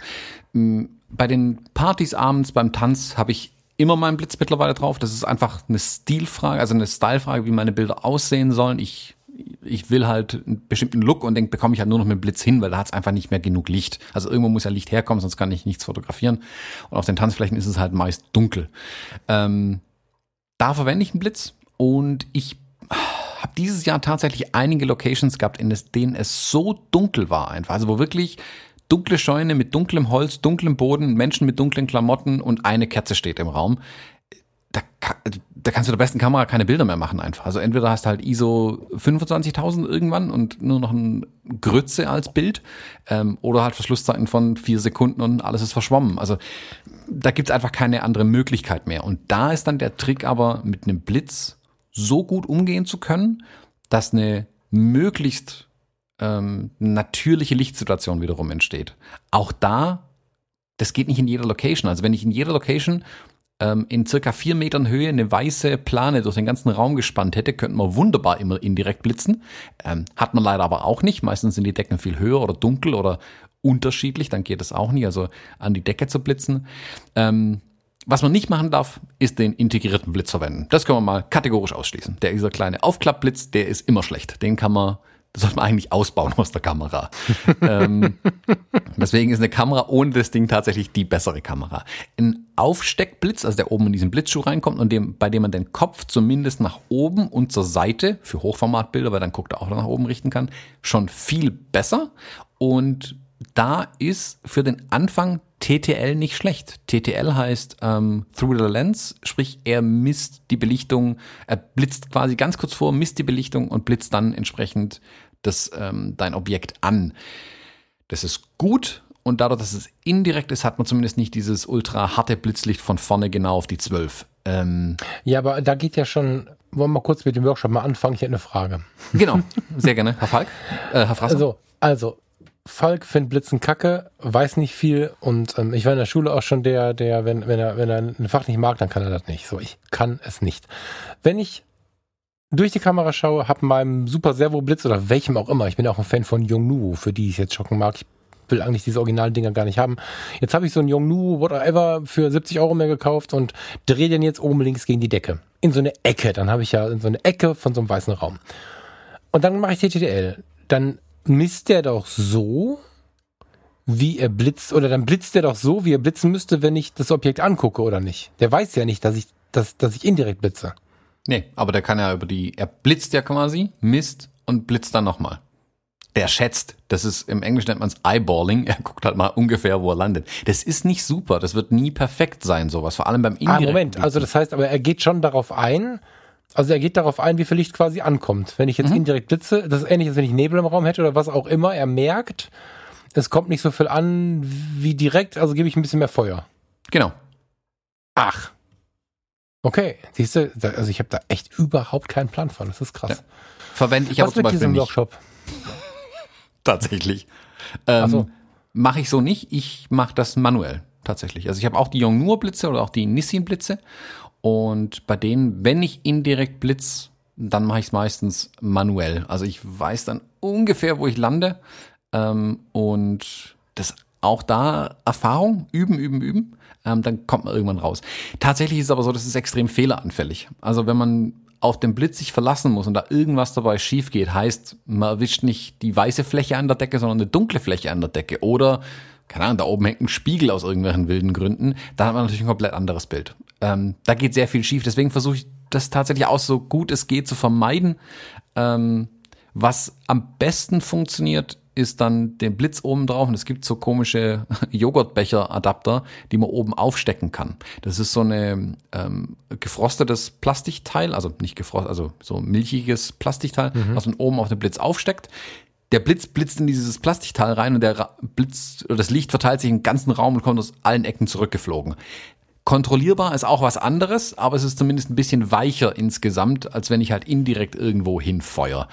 Ähm, bei den Partys abends beim Tanz habe ich immer meinen Blitz mittlerweile drauf. Das ist einfach eine Stilfrage, also eine Stylefrage, wie meine Bilder aussehen sollen. Ich ich will halt einen bestimmten Look und den bekomme ich halt nur noch mit Blitz hin, weil da hat es einfach nicht mehr genug Licht. Also irgendwo muss ja Licht herkommen, sonst kann ich nichts fotografieren. Und auf den Tanzflächen ist es halt meist dunkel. Ähm, da verwende ich einen Blitz und ich habe dieses Jahr tatsächlich einige Locations gehabt, in denen es so dunkel war einfach. Also wo wirklich dunkle Scheune mit dunklem Holz, dunklem Boden, Menschen mit dunklen Klamotten und eine Kerze steht im Raum. Da, da kannst du der besten Kamera keine Bilder mehr machen einfach. Also entweder hast du halt ISO 25.000 irgendwann und nur noch ein Grütze als Bild ähm, oder halt Verschlusszeiten von vier Sekunden und alles ist verschwommen. Also da gibt's einfach keine andere Möglichkeit mehr. Und da ist dann der Trick aber mit einem Blitz so gut umgehen zu können, dass eine möglichst ähm, natürliche Lichtsituation wiederum entsteht. Auch da, das geht nicht in jeder Location. Also wenn ich in jeder Location ähm, in circa vier Metern Höhe eine weiße Plane durch den ganzen Raum gespannt hätte, könnte man wunderbar immer indirekt blitzen. Ähm, hat man leider aber auch nicht. Meistens sind die Decken viel höher oder dunkel oder unterschiedlich, dann geht es auch nicht, also an die Decke zu blitzen. Ähm, was man nicht machen darf, ist den integrierten Blitz verwenden. Das können wir mal kategorisch ausschließen. Der dieser kleine Aufklappblitz, der ist immer schlecht. Den kann man, das sollte man eigentlich ausbauen aus der Kamera. ähm, deswegen ist eine Kamera ohne das Ding tatsächlich die bessere Kamera. Ein Aufsteckblitz, also der oben in diesen Blitzschuh reinkommt und dem, bei dem man den Kopf zumindest nach oben und zur Seite für Hochformatbilder, weil dann guckt er auch nach oben richten kann, schon viel besser. Und da ist für den Anfang TTL nicht schlecht. TTL heißt ähm, Through the Lens, sprich er misst die Belichtung, er blitzt quasi ganz kurz vor, misst die Belichtung und blitzt dann entsprechend das, ähm, dein Objekt an. Das ist gut und dadurch, dass es indirekt ist, hat man zumindest nicht dieses ultra harte Blitzlicht von vorne genau auf die 12. Ähm, ja, aber da geht ja schon, wollen wir mal kurz mit dem Workshop mal anfangen? Ich hätte eine Frage. Genau, sehr gerne. Herr Falk, äh, Herr Frasser. Also, also Falk findet Blitzen kacke, weiß nicht viel und ähm, ich war in der Schule auch schon der, der, wenn, wenn er, wenn er ein Fach nicht mag, dann kann er das nicht. So, ich kann es nicht. Wenn ich durch die Kamera schaue, hab meinem Super Servo Blitz oder welchem auch immer, ich bin auch ein Fan von Yongnuo, für die ich jetzt schocken mag. Ich will eigentlich diese originalen Dinger gar nicht haben. Jetzt habe ich so ein Yongnuo, whatever, für 70 Euro mehr gekauft und drehe den jetzt oben links gegen die Decke. In so eine Ecke. Dann habe ich ja in so eine Ecke von so einem weißen Raum. Und dann mache ich TTL. Dann misst der doch so, wie er blitzt, oder dann blitzt der doch so, wie er blitzen müsste, wenn ich das Objekt angucke, oder nicht? Der weiß ja nicht, dass ich, dass, dass ich indirekt blitze. Nee, aber der kann ja über die, er blitzt ja quasi, misst und blitzt dann nochmal. Der schätzt, das ist, im Englischen nennt man es Eyeballing, er guckt halt mal ungefähr, wo er landet. Das ist nicht super, das wird nie perfekt sein, sowas, vor allem beim indirekten. Ah, Moment, also das heißt, aber er geht schon darauf ein, also er geht darauf ein, wie viel Licht quasi ankommt. Wenn ich jetzt mhm. indirekt blitze, das ist ähnlich, als wenn ich Nebel im Raum hätte oder was auch immer. Er merkt, es kommt nicht so viel an wie direkt, also gebe ich ein bisschen mehr Feuer. Genau. Ach. Okay, siehst du, also ich habe da echt überhaupt keinen Plan von. Das ist krass. Ja. Verwende ich was aber zum Beispiel nicht. Workshop? Tatsächlich. Ähm, so. Mache ich so nicht. Ich mache das manuell tatsächlich. Also ich habe auch die Yongnuo Blitze oder auch die Nissin Blitze und bei denen, wenn ich indirekt blitz, dann mache ich es meistens manuell. Also ich weiß dann ungefähr, wo ich lande. Ähm, und das auch da Erfahrung, üben, üben, üben. Ähm, dann kommt man irgendwann raus. Tatsächlich ist es aber so, das ist extrem fehleranfällig. Also wenn man auf den Blitz sich verlassen muss und da irgendwas dabei schief geht, heißt, man erwischt nicht die weiße Fläche an der Decke, sondern eine dunkle Fläche an der Decke. Oder, keine Ahnung, da oben hängt ein Spiegel aus irgendwelchen wilden Gründen. Dann hat man natürlich ein komplett anderes Bild. Ähm, da geht sehr viel schief. Deswegen versuche ich das tatsächlich auch so gut es geht zu vermeiden. Ähm, was am besten funktioniert, ist dann den Blitz oben drauf und es gibt so komische Joghurtbecher-Adapter, die man oben aufstecken kann. Das ist so eine ähm, gefrostetes Plastikteil, also nicht gefrostet, also so milchiges Plastikteil, mhm. was man oben auf den Blitz aufsteckt. Der Blitz blitzt in dieses Plastikteil rein und der Blitz oder das Licht verteilt sich im ganzen Raum und kommt aus allen Ecken zurückgeflogen. Kontrollierbar ist auch was anderes, aber es ist zumindest ein bisschen weicher insgesamt, als wenn ich halt indirekt irgendwo hinfeuer.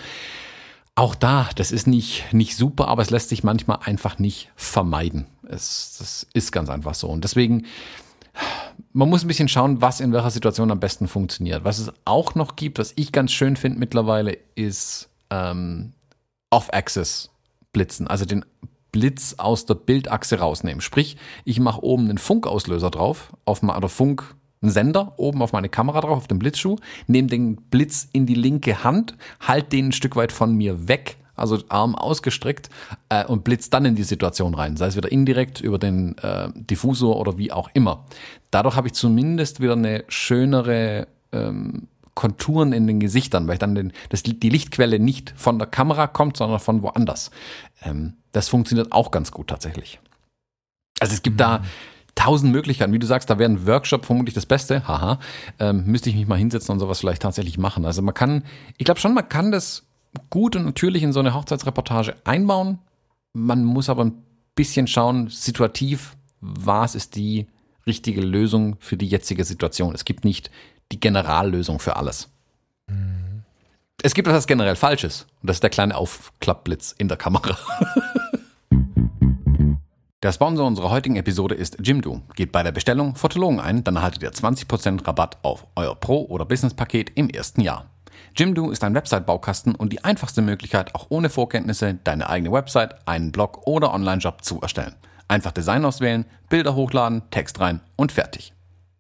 Auch da, das ist nicht, nicht super, aber es lässt sich manchmal einfach nicht vermeiden. Es, das ist ganz einfach so. Und deswegen man muss ein bisschen schauen, was in welcher Situation am besten funktioniert. Was es auch noch gibt, was ich ganz schön finde mittlerweile, ist ähm, Off-Axis Blitzen, also den Blitz aus der Bildachse rausnehmen. Sprich, ich mache oben einen Funkauslöser drauf, auf oder Funk Sender oben auf meine Kamera drauf, auf den Blitzschuh, nehme den Blitz in die linke Hand, halt den ein Stück weit von mir weg, also Arm ausgestreckt äh, und blitzt dann in die Situation rein, sei es wieder indirekt über den äh, Diffusor oder wie auch immer. Dadurch habe ich zumindest wieder eine schönere ähm, Konturen in den Gesichtern, weil dann den, das, die Lichtquelle nicht von der Kamera kommt, sondern von woanders. Ähm, das funktioniert auch ganz gut tatsächlich. Also es gibt mhm. da tausend Möglichkeiten. Wie du sagst, da wäre ein Workshop vermutlich das Beste. Haha. Ähm, müsste ich mich mal hinsetzen und sowas vielleicht tatsächlich machen. Also man kann, ich glaube schon, man kann das gut und natürlich in so eine Hochzeitsreportage einbauen. Man muss aber ein bisschen schauen, situativ, was ist die richtige Lösung für die jetzige Situation. Es gibt nicht die Generallösung für alles. Mhm. Es gibt etwas generell Falsches. Und das ist der kleine Aufklappblitz in der Kamera. Der Sponsor unserer heutigen Episode ist Jimdo. Geht bei der Bestellung Fotologen ein, dann erhaltet ihr 20% Rabatt auf euer Pro- oder Business-Paket im ersten Jahr. Jimdo ist ein Website-Baukasten und die einfachste Möglichkeit, auch ohne Vorkenntnisse deine eigene Website, einen Blog oder Online-Job zu erstellen. Einfach Design auswählen, Bilder hochladen, Text rein und fertig.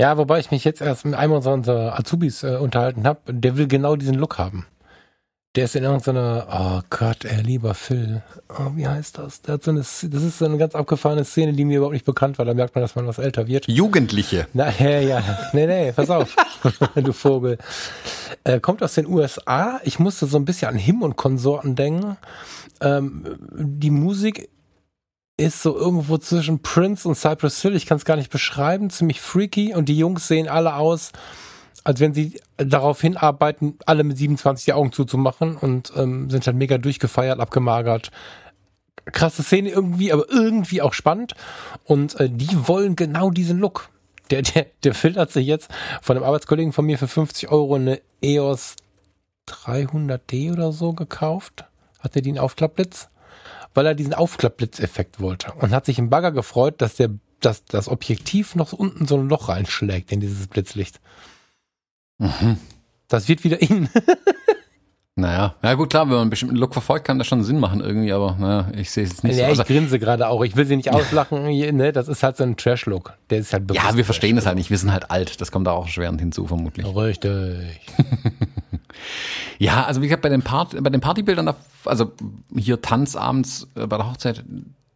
Ja, wobei ich mich jetzt erst mit einem unserer Azubis äh, unterhalten habe, der will genau diesen Look haben. Der ist in irgendeiner, oh Gott, ey, lieber Phil. Oh, wie heißt das? Der hat so eine, das ist so eine ganz abgefahrene Szene, die mir überhaupt nicht bekannt war. Da merkt man, dass man was älter wird. Jugendliche. Na, ja, ja. Nee, nee, pass auf. du Vogel. Äh, kommt aus den USA. Ich musste so ein bisschen an Him und Konsorten denken. Ähm, die Musik ist so irgendwo zwischen Prince und Cypress Hill. Ich kann es gar nicht beschreiben. Ziemlich freaky. Und die Jungs sehen alle aus, als wenn sie darauf hinarbeiten, alle mit 27 die Augen zuzumachen und ähm, sind halt mega durchgefeiert, abgemagert. Krasse Szene irgendwie, aber irgendwie auch spannend. Und äh, die wollen genau diesen Look. Der, der, der Phil hat sich jetzt von einem Arbeitskollegen von mir für 50 Euro eine EOS 300D oder so gekauft. Hat er den Aufklappblitz? Weil er diesen Aufklappblitzeffekt wollte und hat sich im Bagger gefreut, dass der dass das Objektiv noch unten so ein Loch reinschlägt in dieses Blitzlicht. Mhm. Das wird wieder in. Naja, ja gut, klar, wenn man einen bestimmten Look verfolgt, kann das schon Sinn machen irgendwie, aber naja, ich sehe es jetzt nicht ja, so. Ich also, grinse gerade auch, ich will sie nicht auslachen, ne? das ist halt so ein Trash-Look. Der ist halt Ja, wir verstehen es halt nicht, wir sind halt alt, das kommt da auch schwerend hinzu, vermutlich. Richtig. ja, also wie gesagt, bei den, Part bei den Partybildern, also hier Tanzabends äh, bei der Hochzeit,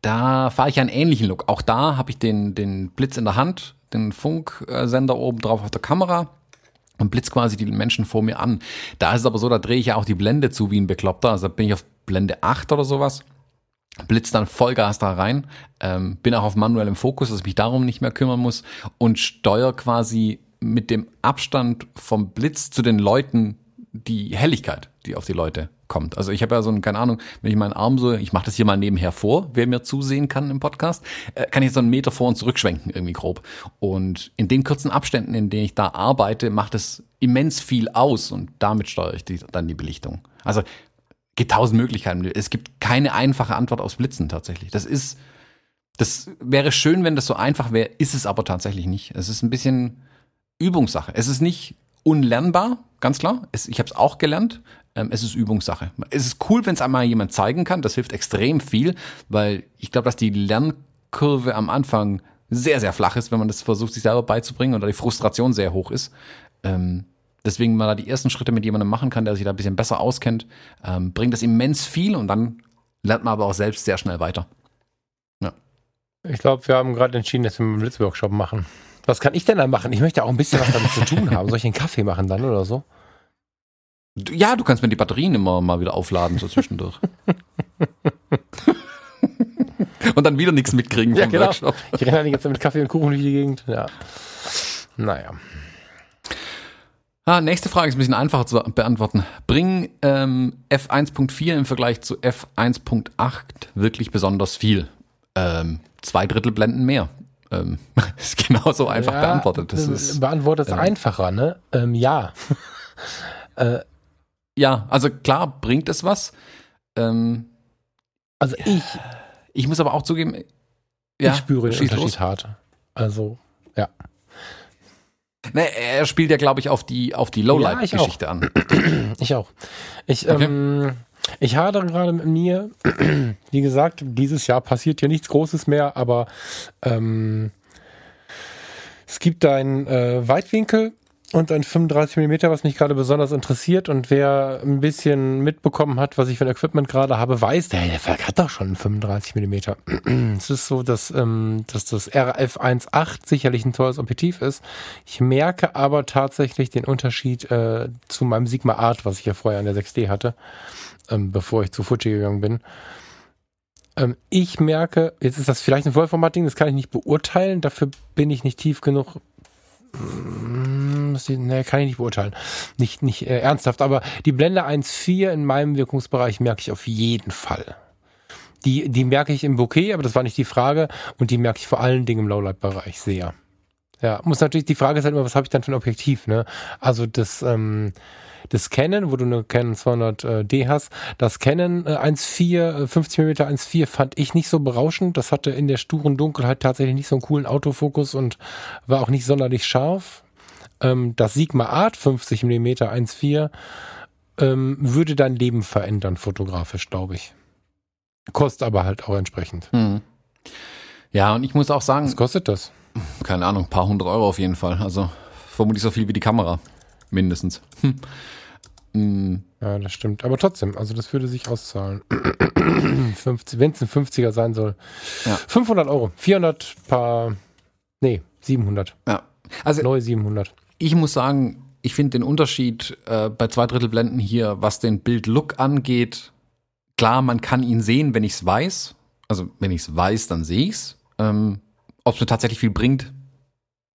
da fahre ich einen ähnlichen Look. Auch da habe ich den, den Blitz in der Hand, den Funksender oben drauf auf der Kamera und blitzt quasi die Menschen vor mir an. Da ist es aber so, da drehe ich ja auch die Blende zu wie ein Bekloppter. Also bin ich auf Blende 8 oder sowas. Blitz dann Vollgas da rein, ähm, bin auch auf manuellem Fokus, dass ich mich darum nicht mehr kümmern muss und steuere quasi mit dem Abstand vom Blitz zu den Leuten die Helligkeit, die auf die Leute kommt. Also ich habe ja so ein, keine Ahnung, wenn ich meinen Arm so, ich mache das hier mal nebenher vor, wer mir zusehen kann im Podcast, äh, kann ich so einen Meter vor und zurückschwenken, irgendwie grob. Und in den kurzen Abständen, in denen ich da arbeite, macht es immens viel aus und damit steuere ich die, dann die Belichtung. Also gibt tausend Möglichkeiten. Es gibt keine einfache Antwort aufs Blitzen tatsächlich. Das ist, das wäre schön, wenn das so einfach wäre, ist es aber tatsächlich nicht. Es ist ein bisschen Übungssache. Es ist nicht unlernbar, ganz klar. Es, ich habe es auch gelernt. Ähm, es ist Übungssache. Es ist cool, wenn es einmal jemand zeigen kann. Das hilft extrem viel, weil ich glaube, dass die Lernkurve am Anfang sehr, sehr flach ist, wenn man das versucht, sich selber beizubringen oder die Frustration sehr hoch ist. Ähm, Deswegen, wenn man da die ersten Schritte mit jemandem machen kann, der sich da ein bisschen besser auskennt, ähm, bringt das immens viel und dann lernt man aber auch selbst sehr schnell weiter. Ja. Ich glaube, wir haben gerade entschieden, dass wir einen Blitzworkshop machen. Was kann ich denn da machen? Ich möchte auch ein bisschen was damit zu tun haben. Soll ich einen Kaffee machen dann oder so? Ja, du kannst mir die Batterien immer mal wieder aufladen, so zwischendurch. und dann wieder nichts mitkriegen ja, vom genau. Workshop. Ich renne jetzt mit Kaffee und Kuchen durch die Gegend. Ja. Naja. Ah, nächste Frage ist ein bisschen einfacher zu beantworten. Bringen ähm, F1.4 im Vergleich zu F1.8 wirklich besonders viel? Ähm, zwei Drittel Blenden mehr. Ähm, ist genauso einfach ja, beantwortet. Das ist, beantwortet ist ähm, einfacher, ne? Ähm, ja. äh, ja, also klar bringt es was. Ähm, also ich. Ich muss aber auch zugeben, ja, ich spüre den Unterschied los. hart. Also, ja. Ne, er spielt ja, glaube ich, auf die, auf die Lowlight-Geschichte ja, an. Ich auch. Ich, okay. ähm, ich hadere gerade mit mir. Wie gesagt, dieses Jahr passiert ja nichts Großes mehr, aber ähm, es gibt ein äh, Weitwinkel und ein 35 mm, was mich gerade besonders interessiert. Und wer ein bisschen mitbekommen hat, was ich für ein Equipment gerade habe, weiß, der, der hat doch schon einen 35 mm. es ist so, dass, ähm, dass das RF 1.8 sicherlich ein tolles Objektiv ist. Ich merke aber tatsächlich den Unterschied äh, zu meinem Sigma Art, was ich ja vorher an der 6D hatte, ähm, bevor ich zu Fuji gegangen bin ähm, ich merke, jetzt ist das vielleicht ein Vollformat-Ding, das kann ich nicht beurteilen, dafür bin ich nicht tief genug ne, kann ich nicht beurteilen. Nicht, nicht äh, ernsthaft, aber die Blende 1.4 in meinem Wirkungsbereich merke ich auf jeden Fall. Die, die merke ich im Bouquet, aber das war nicht die Frage. Und die merke ich vor allen Dingen im Lowlight-Bereich sehr. Ja, muss natürlich, die Frage ist halt immer, was habe ich dann für ein Objektiv, ne? Also das, ähm, das Canon, wo du eine Canon 200D hast, das Canon 1.4, 50 mm 1.4 fand ich nicht so berauschend. Das hatte in der sturen Dunkelheit tatsächlich nicht so einen coolen Autofokus und war auch nicht sonderlich scharf. Ähm, das Sigma Art 50 mm 1.4 ähm, würde dein Leben verändern, fotografisch, glaube ich. Kostet aber halt auch entsprechend. Hm. Ja, und ich muss auch sagen. Was kostet das? Keine Ahnung, ein paar hundert Euro auf jeden Fall. Also vermutlich so viel wie die Kamera. Mindestens. Hm. Ja, das stimmt. Aber trotzdem, also das würde sich auszahlen. Wenn es ein 50er sein soll. Ja. 500 Euro. 400 paar. Nee, 700. Ja. Also. Neue 700 ich muss sagen, ich finde den Unterschied äh, bei zwei Drittel Blenden hier, was den Bildlook angeht, klar, man kann ihn sehen, wenn ich es weiß. Also wenn ich es weiß, dann sehe ich es. Ähm, ob es mir tatsächlich viel bringt,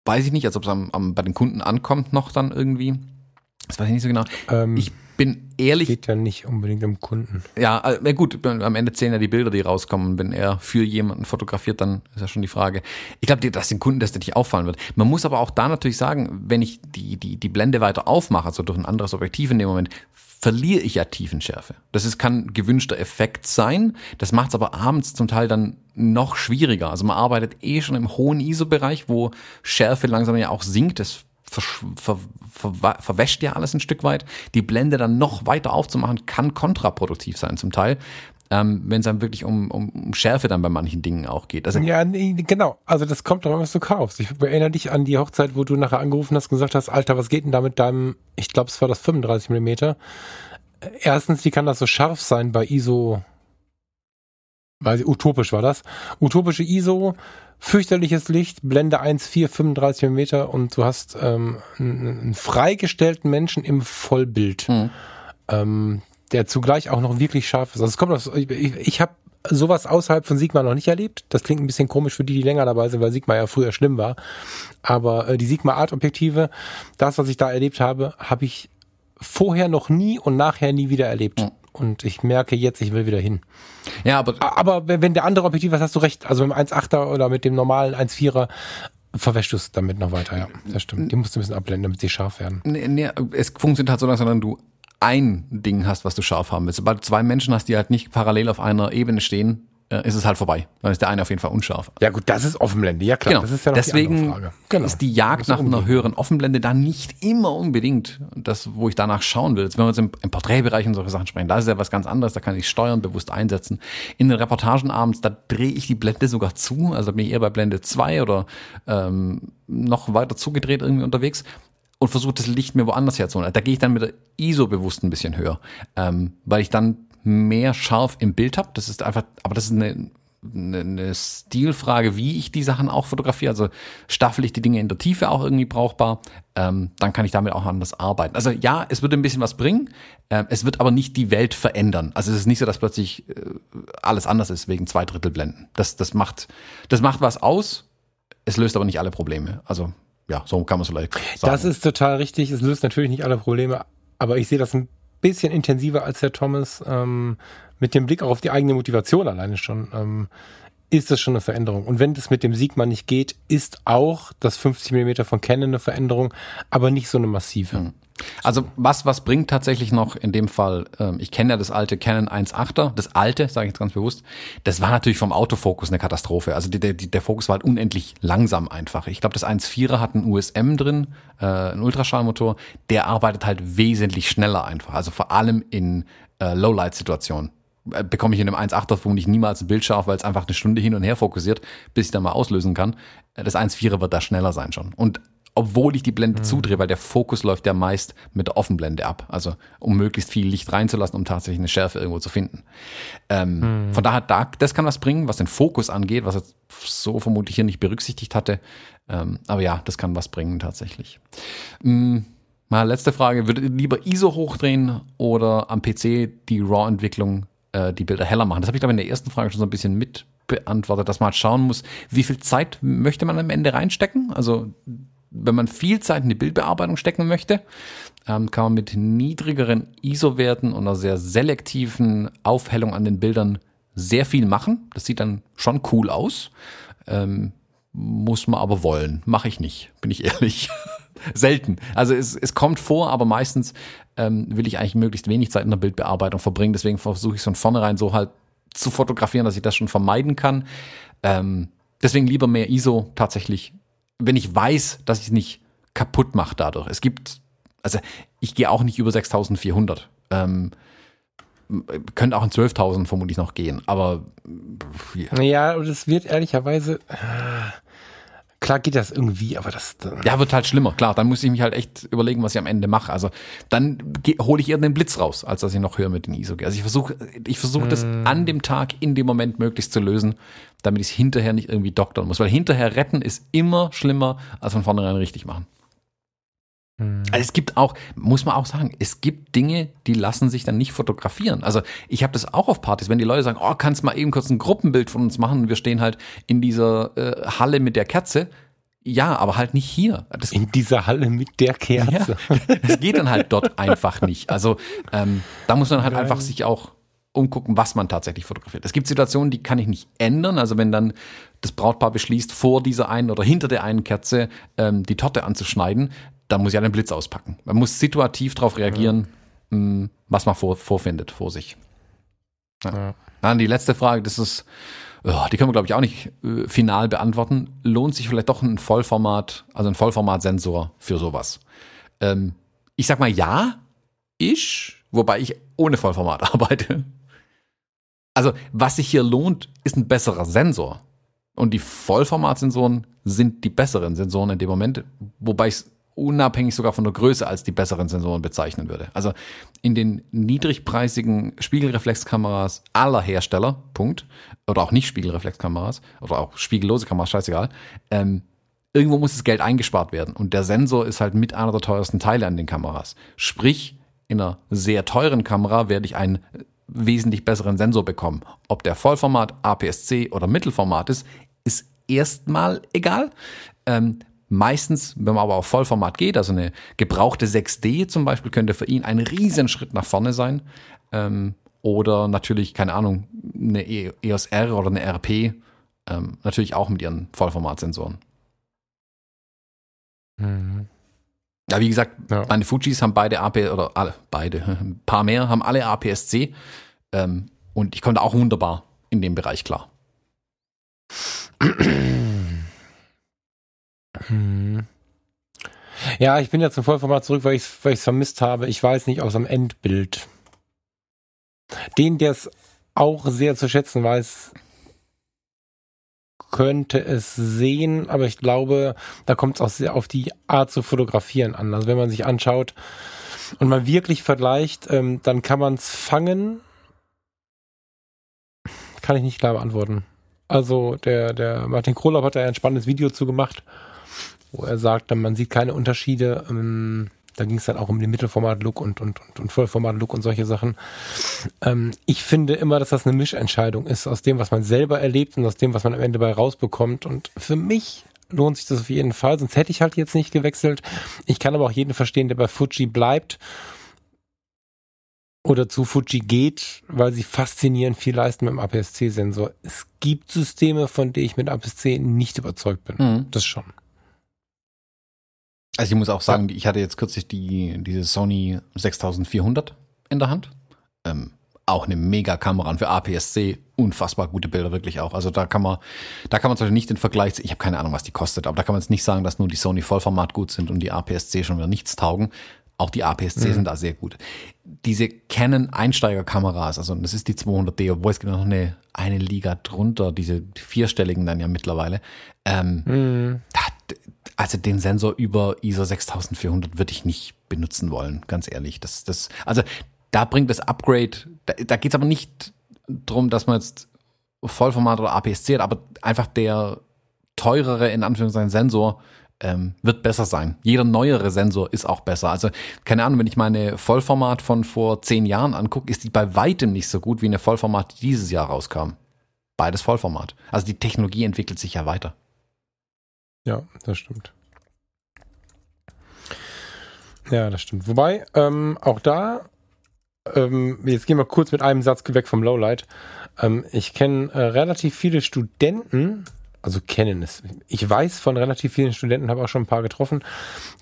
weiß ich nicht, als ob es am, am, bei den Kunden ankommt noch dann irgendwie. Das weiß ich nicht so genau. Ähm, ich bin ehrlich. Geht ja nicht unbedingt um Kunden. Ja, äh, gut, am Ende zählen ja die Bilder, die rauskommen. Wenn er für jemanden fotografiert, dann ist ja schon die Frage. Ich glaube, dass den Kunden das nicht auffallen wird. Man muss aber auch da natürlich sagen, wenn ich die, die, die Blende weiter aufmache, also durch ein anderes Objektiv in dem Moment, verliere ich ja Tiefenschärfe. Das ist, kann gewünschter Effekt sein. Das macht es aber abends zum Teil dann noch schwieriger. Also man arbeitet eh schon im hohen ISO-Bereich, wo Schärfe langsam ja auch sinkt. Das ver, ver, ver, verwäscht ja alles ein Stück weit. Die Blende dann noch weiter aufzumachen, kann kontraproduktiv sein zum Teil. Ähm, wenn es dann wirklich um, um, um Schärfe dann bei manchen Dingen auch geht. Also ja, nee, genau. Also das kommt doch, was du kaufst. Ich erinnere dich an die Hochzeit, wo du nachher angerufen hast und gesagt hast, Alter, was geht denn da mit deinem, ich glaube, es war das 35 Millimeter. Erstens, wie kann das so scharf sein bei ISO, weiß ich, utopisch war das. Utopische ISO, fürchterliches Licht, Blende 1,4, 35 mm und du hast ähm, einen, einen freigestellten Menschen im Vollbild, mhm. ähm, der zugleich auch noch wirklich scharf ist. Also es kommt aus, ich, ich habe sowas außerhalb von Sigma noch nicht erlebt. Das klingt ein bisschen komisch für die, die länger dabei sind, weil Sigma ja früher schlimm war. Aber äh, die Sigma Art Objektive, das, was ich da erlebt habe, habe ich vorher noch nie und nachher nie wieder erlebt. Mhm. Und ich merke jetzt, ich will wieder hin. Ja, aber. Aber wenn der andere Objektiv, was hast du recht, also mit dem 1,8er oder mit dem normalen 1,4er, verwäscht du es damit noch weiter, ja. Das stimmt. Die musst du ein bisschen abblenden, damit sie scharf werden. Nee, nee, es funktioniert halt so, dass du ein Ding hast, was du scharf haben willst. Sobald du zwei Menschen hast, die halt nicht parallel auf einer Ebene stehen, äh, ist es halt vorbei. Dann ist der eine auf jeden Fall unscharf. Ja gut, das ist Offenblende, ja klar. Genau. Das ist ja noch Deswegen die Frage. Genau. ist die Jagd nach einer höheren Offenblende da nicht immer unbedingt das, wo ich danach schauen will. Jetzt, wenn wir jetzt im, im Porträtbereich und solche Sachen sprechen, da ist ja was ganz anderes, da kann ich steuern, bewusst einsetzen. In den Reportagen abends, da drehe ich die Blende sogar zu, also bin ich eher bei Blende 2 oder ähm, noch weiter zugedreht irgendwie unterwegs. Und versuche das Licht mir woanders herzuholen. Da gehe ich dann mit der ISO bewusst ein bisschen höher, ähm, weil ich dann mehr scharf im Bild habe. Das ist einfach, aber das ist eine, eine, eine Stilfrage, wie ich die Sachen auch fotografiere. Also staffel ich die Dinge in der Tiefe auch irgendwie brauchbar, ähm, dann kann ich damit auch anders arbeiten. Also ja, es würde ein bisschen was bringen, äh, es wird aber nicht die Welt verändern. Also es ist nicht so, dass plötzlich äh, alles anders ist wegen zwei Drittel Blenden. Das, das, macht, das macht was aus, es löst aber nicht alle Probleme. Also ja, so kann man es vielleicht sagen. Das ist total richtig. Es löst natürlich nicht alle Probleme, aber ich sehe das ein bisschen intensiver als Herr Thomas. Ähm, mit dem Blick auch auf die eigene Motivation alleine schon, ähm, ist das schon eine Veränderung. Und wenn das mit dem Sigma nicht geht, ist auch das 50 mm von Canon eine Veränderung, aber nicht so eine massive. Mhm. Also was was bringt tatsächlich noch in dem Fall, ähm, ich kenne ja das alte Canon 1.8er, das alte, sage ich jetzt ganz bewusst, das war natürlich vom Autofokus eine Katastrophe. Also der, der, der Fokus war halt unendlich langsam einfach. Ich glaube, das 1.4er hat einen USM drin, äh, einen Ultraschallmotor, der arbeitet halt wesentlich schneller einfach. Also vor allem in äh, Lowlight-Situationen. Äh, bekomme ich in einem 1.8er vermutlich niemals ein Bild scharf, weil es einfach eine Stunde hin und her fokussiert, bis ich dann mal auslösen kann. Äh, das 1.4er wird da schneller sein schon. Und obwohl ich die Blende mhm. zudrehe, weil der Fokus läuft ja meist mit der Offenblende ab. Also um möglichst viel Licht reinzulassen, um tatsächlich eine Schärfe irgendwo zu finden. Ähm, mhm. Von daher, da, das kann was bringen, was den Fokus angeht, was jetzt so vermutlich hier nicht berücksichtigt hatte. Ähm, aber ja, das kann was bringen tatsächlich. Mhm. Mal letzte Frage. Würdet ihr lieber ISO hochdrehen oder am PC die RAW-Entwicklung äh, die Bilder heller machen. Das habe ich, glaube ich, in der ersten Frage schon so ein bisschen mit beantwortet, dass man halt schauen muss, wie viel Zeit möchte man am Ende reinstecken. Also wenn man viel Zeit in die Bildbearbeitung stecken möchte, ähm, kann man mit niedrigeren ISO-Werten und einer sehr selektiven Aufhellung an den Bildern sehr viel machen. Das sieht dann schon cool aus. Ähm, muss man aber wollen. Mache ich nicht, bin ich ehrlich. Selten. Also es, es kommt vor, aber meistens ähm, will ich eigentlich möglichst wenig Zeit in der Bildbearbeitung verbringen. Deswegen versuche ich es von vornherein so halt zu fotografieren, dass ich das schon vermeiden kann. Ähm, deswegen lieber mehr ISO tatsächlich, wenn ich weiß, dass ich es nicht kaputt mache dadurch. Es gibt, also ich gehe auch nicht über 6400. Ähm, könnte auch in 12.000 vermutlich noch gehen, aber ja. Ja, und es wird ehrlicherweise, äh, Klar geht das irgendwie, aber das. Ja, wird halt schlimmer, klar. Dann muss ich mich halt echt überlegen, was ich am Ende mache. Also dann hole ich eher den Blitz raus, als dass ich noch höher mit den ISO gehe. Also ich versuche ich versuche mm. das an dem Tag, in dem Moment möglichst zu lösen, damit ich es hinterher nicht irgendwie doktern muss. Weil hinterher retten ist immer schlimmer, als von vornherein richtig machen. Hm. Also es gibt auch, muss man auch sagen, es gibt Dinge, die lassen sich dann nicht fotografieren. Also ich habe das auch auf Partys, wenn die Leute sagen, oh, kannst mal eben kurz ein Gruppenbild von uns machen, wir stehen halt in dieser äh, Halle mit der Kerze. Ja, aber halt nicht hier. Das, in dieser Halle mit der Kerze. Ja, das geht dann halt dort einfach nicht. Also ähm, da muss man halt Nein. einfach sich auch umgucken, was man tatsächlich fotografiert. Es gibt Situationen, die kann ich nicht ändern. Also wenn dann das Brautpaar beschließt, vor dieser einen oder hinter der einen Kerze ähm, die Torte anzuschneiden, da muss ja den Blitz auspacken. Man muss situativ darauf reagieren, ja. mh, hm, was man vor, vorfindet vor sich. Ja. Ja. Dann die letzte Frage, das ist, oh, die können wir glaube ich auch nicht äh, final beantworten. Lohnt sich vielleicht doch ein Vollformat, also ein Vollformatsensor für sowas? Ähm, ich sag mal ja, ich, wobei ich ohne Vollformat arbeite. Also was sich hier lohnt, ist ein besserer Sensor. Und die Vollformatsensoren sind die besseren Sensoren in dem Moment, wobei ich es unabhängig sogar von der Größe als die besseren Sensoren bezeichnen würde. Also in den niedrigpreisigen Spiegelreflexkameras aller Hersteller, Punkt, oder auch nicht Spiegelreflexkameras oder auch spiegellose Kameras, scheißegal, ähm, irgendwo muss das Geld eingespart werden. Und der Sensor ist halt mit einer der teuersten Teile an den Kameras. Sprich, in einer sehr teuren Kamera werde ich einen wesentlich besseren Sensor bekommen. Ob der Vollformat, APS-C oder Mittelformat ist, ist erstmal egal. Ähm, Meistens, wenn man aber auf Vollformat geht, also eine gebrauchte 6D zum Beispiel, könnte für ihn ein riesen Schritt nach vorne sein. Ähm, oder natürlich, keine Ahnung, eine EOS R oder eine RP, ähm, natürlich auch mit ihren Vollformatsensoren. Mhm. Ja, wie gesagt, ja. meine Fujis haben beide AP oder alle, beide, ein paar mehr, haben alle APS-C. Ähm, und ich konnte auch wunderbar in dem Bereich klar. Hm. Ja, ich bin ja zum Vollformat zurück, weil ich es weil vermisst habe. Ich weiß nicht aus dem Endbild. Den, der es auch sehr zu schätzen weiß, könnte es sehen, aber ich glaube, da kommt es auch sehr auf die Art zu fotografieren an. Also wenn man sich anschaut und man wirklich vergleicht, ähm, dann kann man es fangen. Kann ich nicht klar beantworten. Also der, der Martin Krolop hat da ein spannendes Video zu gemacht, wo er sagt, man sieht keine Unterschiede. Ähm, da ging es dann auch um den Mittelformat-Look und, und, und, und Vollformat-Look und solche Sachen. Ähm, ich finde immer, dass das eine Mischentscheidung ist aus dem, was man selber erlebt und aus dem, was man am Ende bei rausbekommt. Und für mich lohnt sich das auf jeden Fall, sonst hätte ich halt jetzt nicht gewechselt. Ich kann aber auch jeden verstehen, der bei Fuji bleibt oder zu Fuji geht, weil sie faszinierend viel leisten mit dem APS-C-Sensor. Es gibt Systeme, von denen ich mit APS-C nicht überzeugt bin. Mhm. Das schon. Also ich muss auch sagen, ja. ich hatte jetzt kürzlich die, diese Sony 6400 in der Hand. Ähm, auch eine Mega-Kamera und für APS-C unfassbar gute Bilder wirklich auch. Also da kann man, da kann man zum Beispiel nicht den Vergleich, ich habe keine Ahnung, was die kostet, aber da kann man jetzt nicht sagen, dass nur die Sony Vollformat gut sind und die APS-C schon wieder nichts taugen. Auch die APS-C mhm. sind da sehr gut. Diese Canon Einsteigerkameras, also das ist die 200D, obwohl es gibt noch eine, eine Liga drunter, diese vierstelligen dann ja mittlerweile. Ähm, mhm. da, also den Sensor über ISO 6400 würde ich nicht benutzen wollen, ganz ehrlich. Das, das, also da bringt das Upgrade, da, da geht es aber nicht drum, dass man jetzt Vollformat oder APS-C hat, aber einfach der teurere, in Anführungszeichen, Sensor ähm, wird besser sein. Jeder neuere Sensor ist auch besser. Also keine Ahnung, wenn ich meine Vollformat von vor zehn Jahren angucke, ist die bei weitem nicht so gut wie eine Vollformat, die dieses Jahr rauskam. Beides Vollformat. Also die Technologie entwickelt sich ja weiter. Ja, das stimmt. Ja, das stimmt. Wobei, ähm, auch da, ähm, jetzt gehen wir kurz mit einem Satz weg vom Lowlight. Ähm, ich kenne äh, relativ viele Studenten, also kennen es. Ich weiß von relativ vielen Studenten, habe auch schon ein paar getroffen,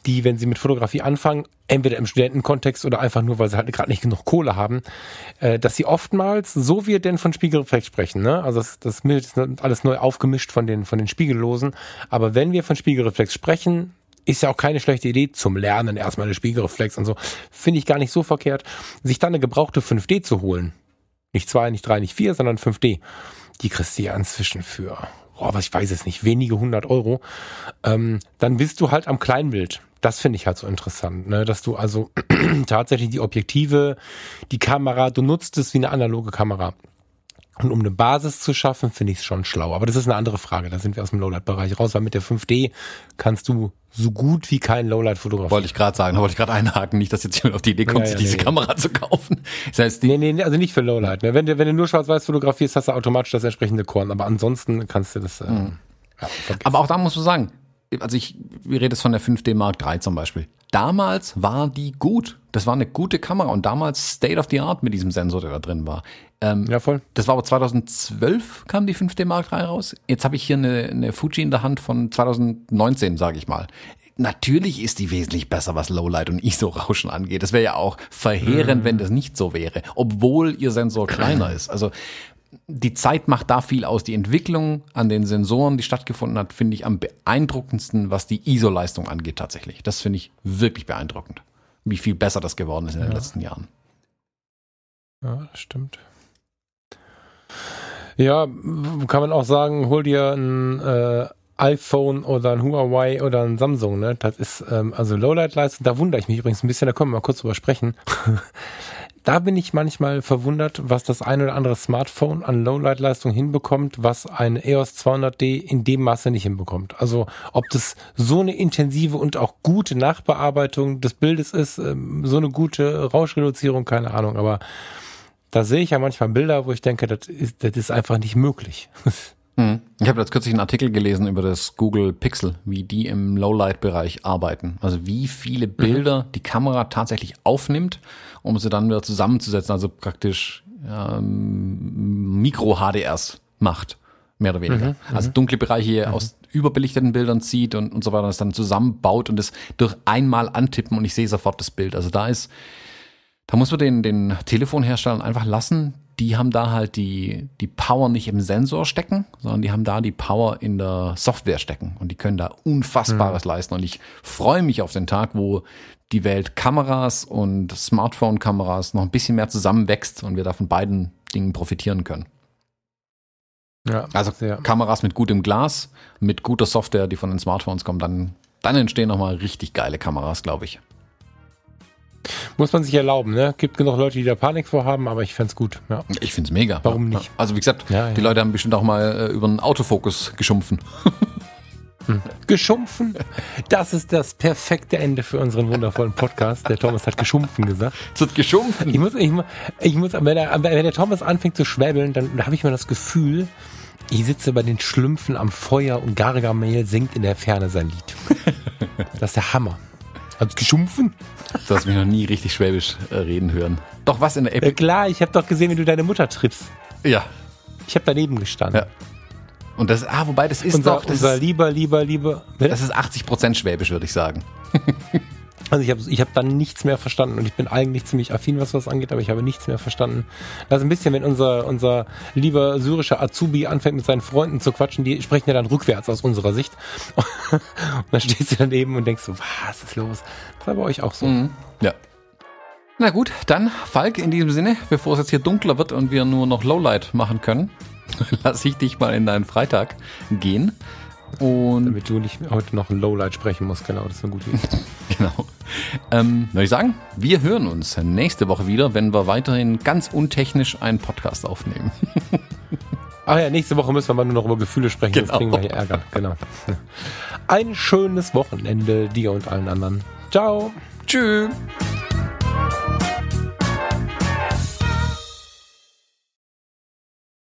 die, wenn sie mit Fotografie anfangen, entweder im Studentenkontext oder einfach nur, weil sie halt gerade nicht genug Kohle haben, äh, dass sie oftmals, so wie denn von Spiegelreflex sprechen, ne? also das, das ist alles neu aufgemischt von den, von den Spiegellosen, aber wenn wir von Spiegelreflex sprechen, ist ja auch keine schlechte Idee zum Lernen erstmal eine Spiegelreflex und so, finde ich gar nicht so verkehrt, sich dann eine gebrauchte 5D zu holen. Nicht zwei, nicht drei, nicht vier, sondern 5D. Die kriegst du ja inzwischen für oh, was ich weiß es nicht, wenige hundert Euro, ähm, dann bist du halt am Kleinbild. Das finde ich halt so interessant, ne? dass du also tatsächlich die Objektive, die Kamera, du nutzt es wie eine analoge Kamera. Und um eine Basis zu schaffen, finde ich es schon schlau. Aber das ist eine andere Frage. Da sind wir aus dem Lowlight-Bereich raus, weil mit der 5D kannst du so gut wie kein Lowlight fotografieren. Wollte ich gerade sagen, wollte ich gerade einhaken, nicht, dass jetzt jemand auf die Idee kommt, ja, ja, diese nee, Kamera zu kaufen. Das heißt, nee, nee, also nicht für Lowlight. Ne? Wenn, du, wenn du nur schwarz-weiß fotografierst, hast du automatisch das entsprechende Korn. Aber ansonsten kannst du das. Äh, mhm. ja, aber auch da musst du sagen, also ich, wir reden jetzt von der 5D Mark III zum Beispiel. Damals war die gut. Das war eine gute Kamera und damals State of the Art mit diesem Sensor, der da drin war. Ähm, ja, voll. Das war aber 2012 kam die 5D Mark III raus. Jetzt habe ich hier eine, eine Fuji in der Hand von 2019, sage ich mal. Natürlich ist die wesentlich besser, was Lowlight und ISO-Rauschen angeht. Das wäre ja auch verheerend, mhm. wenn das nicht so wäre, obwohl ihr Sensor kleiner ist. Also die Zeit macht da viel aus. Die Entwicklung an den Sensoren, die stattgefunden hat, finde ich am beeindruckendsten, was die ISO-Leistung angeht tatsächlich. Das finde ich wirklich beeindruckend, wie viel besser das geworden ist in den letzten Jahren. Ja, stimmt. Ja, kann man auch sagen, hol dir ein äh, iPhone oder ein Huawei oder ein Samsung, ne? Das ist ähm, also Lowlight-Leistung, da wundere ich mich übrigens ein bisschen, da können wir mal kurz drüber sprechen. Da bin ich manchmal verwundert, was das ein oder andere Smartphone an Lowlight-Leistung hinbekommt, was eine EOS 200D in dem Maße nicht hinbekommt. Also ob das so eine intensive und auch gute Nachbearbeitung des Bildes ist, ähm, so eine gute Rauschreduzierung, keine Ahnung. Aber da sehe ich ja manchmal Bilder, wo ich denke, das ist, das ist einfach nicht möglich. Hm. Ich habe jetzt kürzlich einen Artikel gelesen über das Google Pixel, wie die im Lowlight-Bereich arbeiten. Also wie viele Bilder mhm. die Kamera tatsächlich aufnimmt, um sie dann wieder zusammenzusetzen, also praktisch ähm, Mikro-HDRs macht, mehr oder weniger. Mhm. Also mhm. dunkle Bereiche mhm. aus überbelichteten Bildern zieht und, und so weiter, das dann zusammenbaut und es durch einmal antippen und ich sehe sofort das Bild. Also da ist, da muss man den, den Telefonherstellern einfach lassen, die haben da halt die, die Power nicht im Sensor stecken, sondern die haben da die Power in der Software stecken und die können da Unfassbares mhm. leisten. Und ich freue mich auf den Tag, wo die Welt Kameras und Smartphone-Kameras noch ein bisschen mehr zusammenwächst und wir da von beiden Dingen profitieren können. Ja, also sehr. Kameras mit gutem Glas, mit guter Software, die von den Smartphones kommen, dann, dann entstehen nochmal richtig geile Kameras, glaube ich. Muss man sich erlauben, ne? Gibt genug Leute, die da Panik vorhaben, aber ich fände gut. Ja. Ich finde es mega. Warum nicht? Also wie gesagt, ja, die Leute haben bestimmt auch mal äh, über einen Autofokus geschumpfen. Hm. Geschumpfen, das ist das perfekte Ende für unseren wundervollen Podcast. Der Thomas hat geschumpfen gesagt. Es wird geschumpfen. Ich muss, ich, ich muss wenn, der, wenn der Thomas anfängt zu schwäbeln, dann habe ich mal das Gefühl, ich sitze bei den Schlümpfen am Feuer und Gargamel singt in der Ferne sein Lied. Das ist der Hammer. Hat's geschumpfen? Du hast mich noch nie richtig schwäbisch äh, reden hören. Doch was in der App? Ja, klar, ich habe doch gesehen, wie du deine Mutter triffst. Ja. Ich habe daneben gestanden. Ja. Und das, ah, wobei das ist unser, doch. Das unser ist, lieber, lieber, lieber. Das ist 80% Schwäbisch, würde ich sagen. Also ich habe ich hab dann nichts mehr verstanden und ich bin eigentlich ziemlich affin, was das angeht, aber ich habe nichts mehr verstanden. Das ist ein bisschen, wenn unser, unser lieber syrischer Azubi anfängt mit seinen Freunden zu quatschen, die sprechen ja dann rückwärts aus unserer Sicht. und dann stehst du daneben und denkst so, was ist los? Das war bei euch auch so. Mhm. Ja. Na gut, dann Falk, in diesem Sinne, bevor es jetzt hier dunkler wird und wir nur noch Lowlight machen können, lasse ich dich mal in deinen Freitag gehen. Und Damit du nicht heute noch ein Lowlight sprechen musst, genau, das ist eine gute Idee. genau. Ähm, würde ich sagen, wir hören uns nächste Woche wieder, wenn wir weiterhin ganz untechnisch einen Podcast aufnehmen. Ach ja, nächste Woche müssen wir mal nur noch über Gefühle sprechen, genau. sonst kriegen wir hier Ärger. Genau. Ein schönes Wochenende dir und allen anderen. Ciao. Tschüss.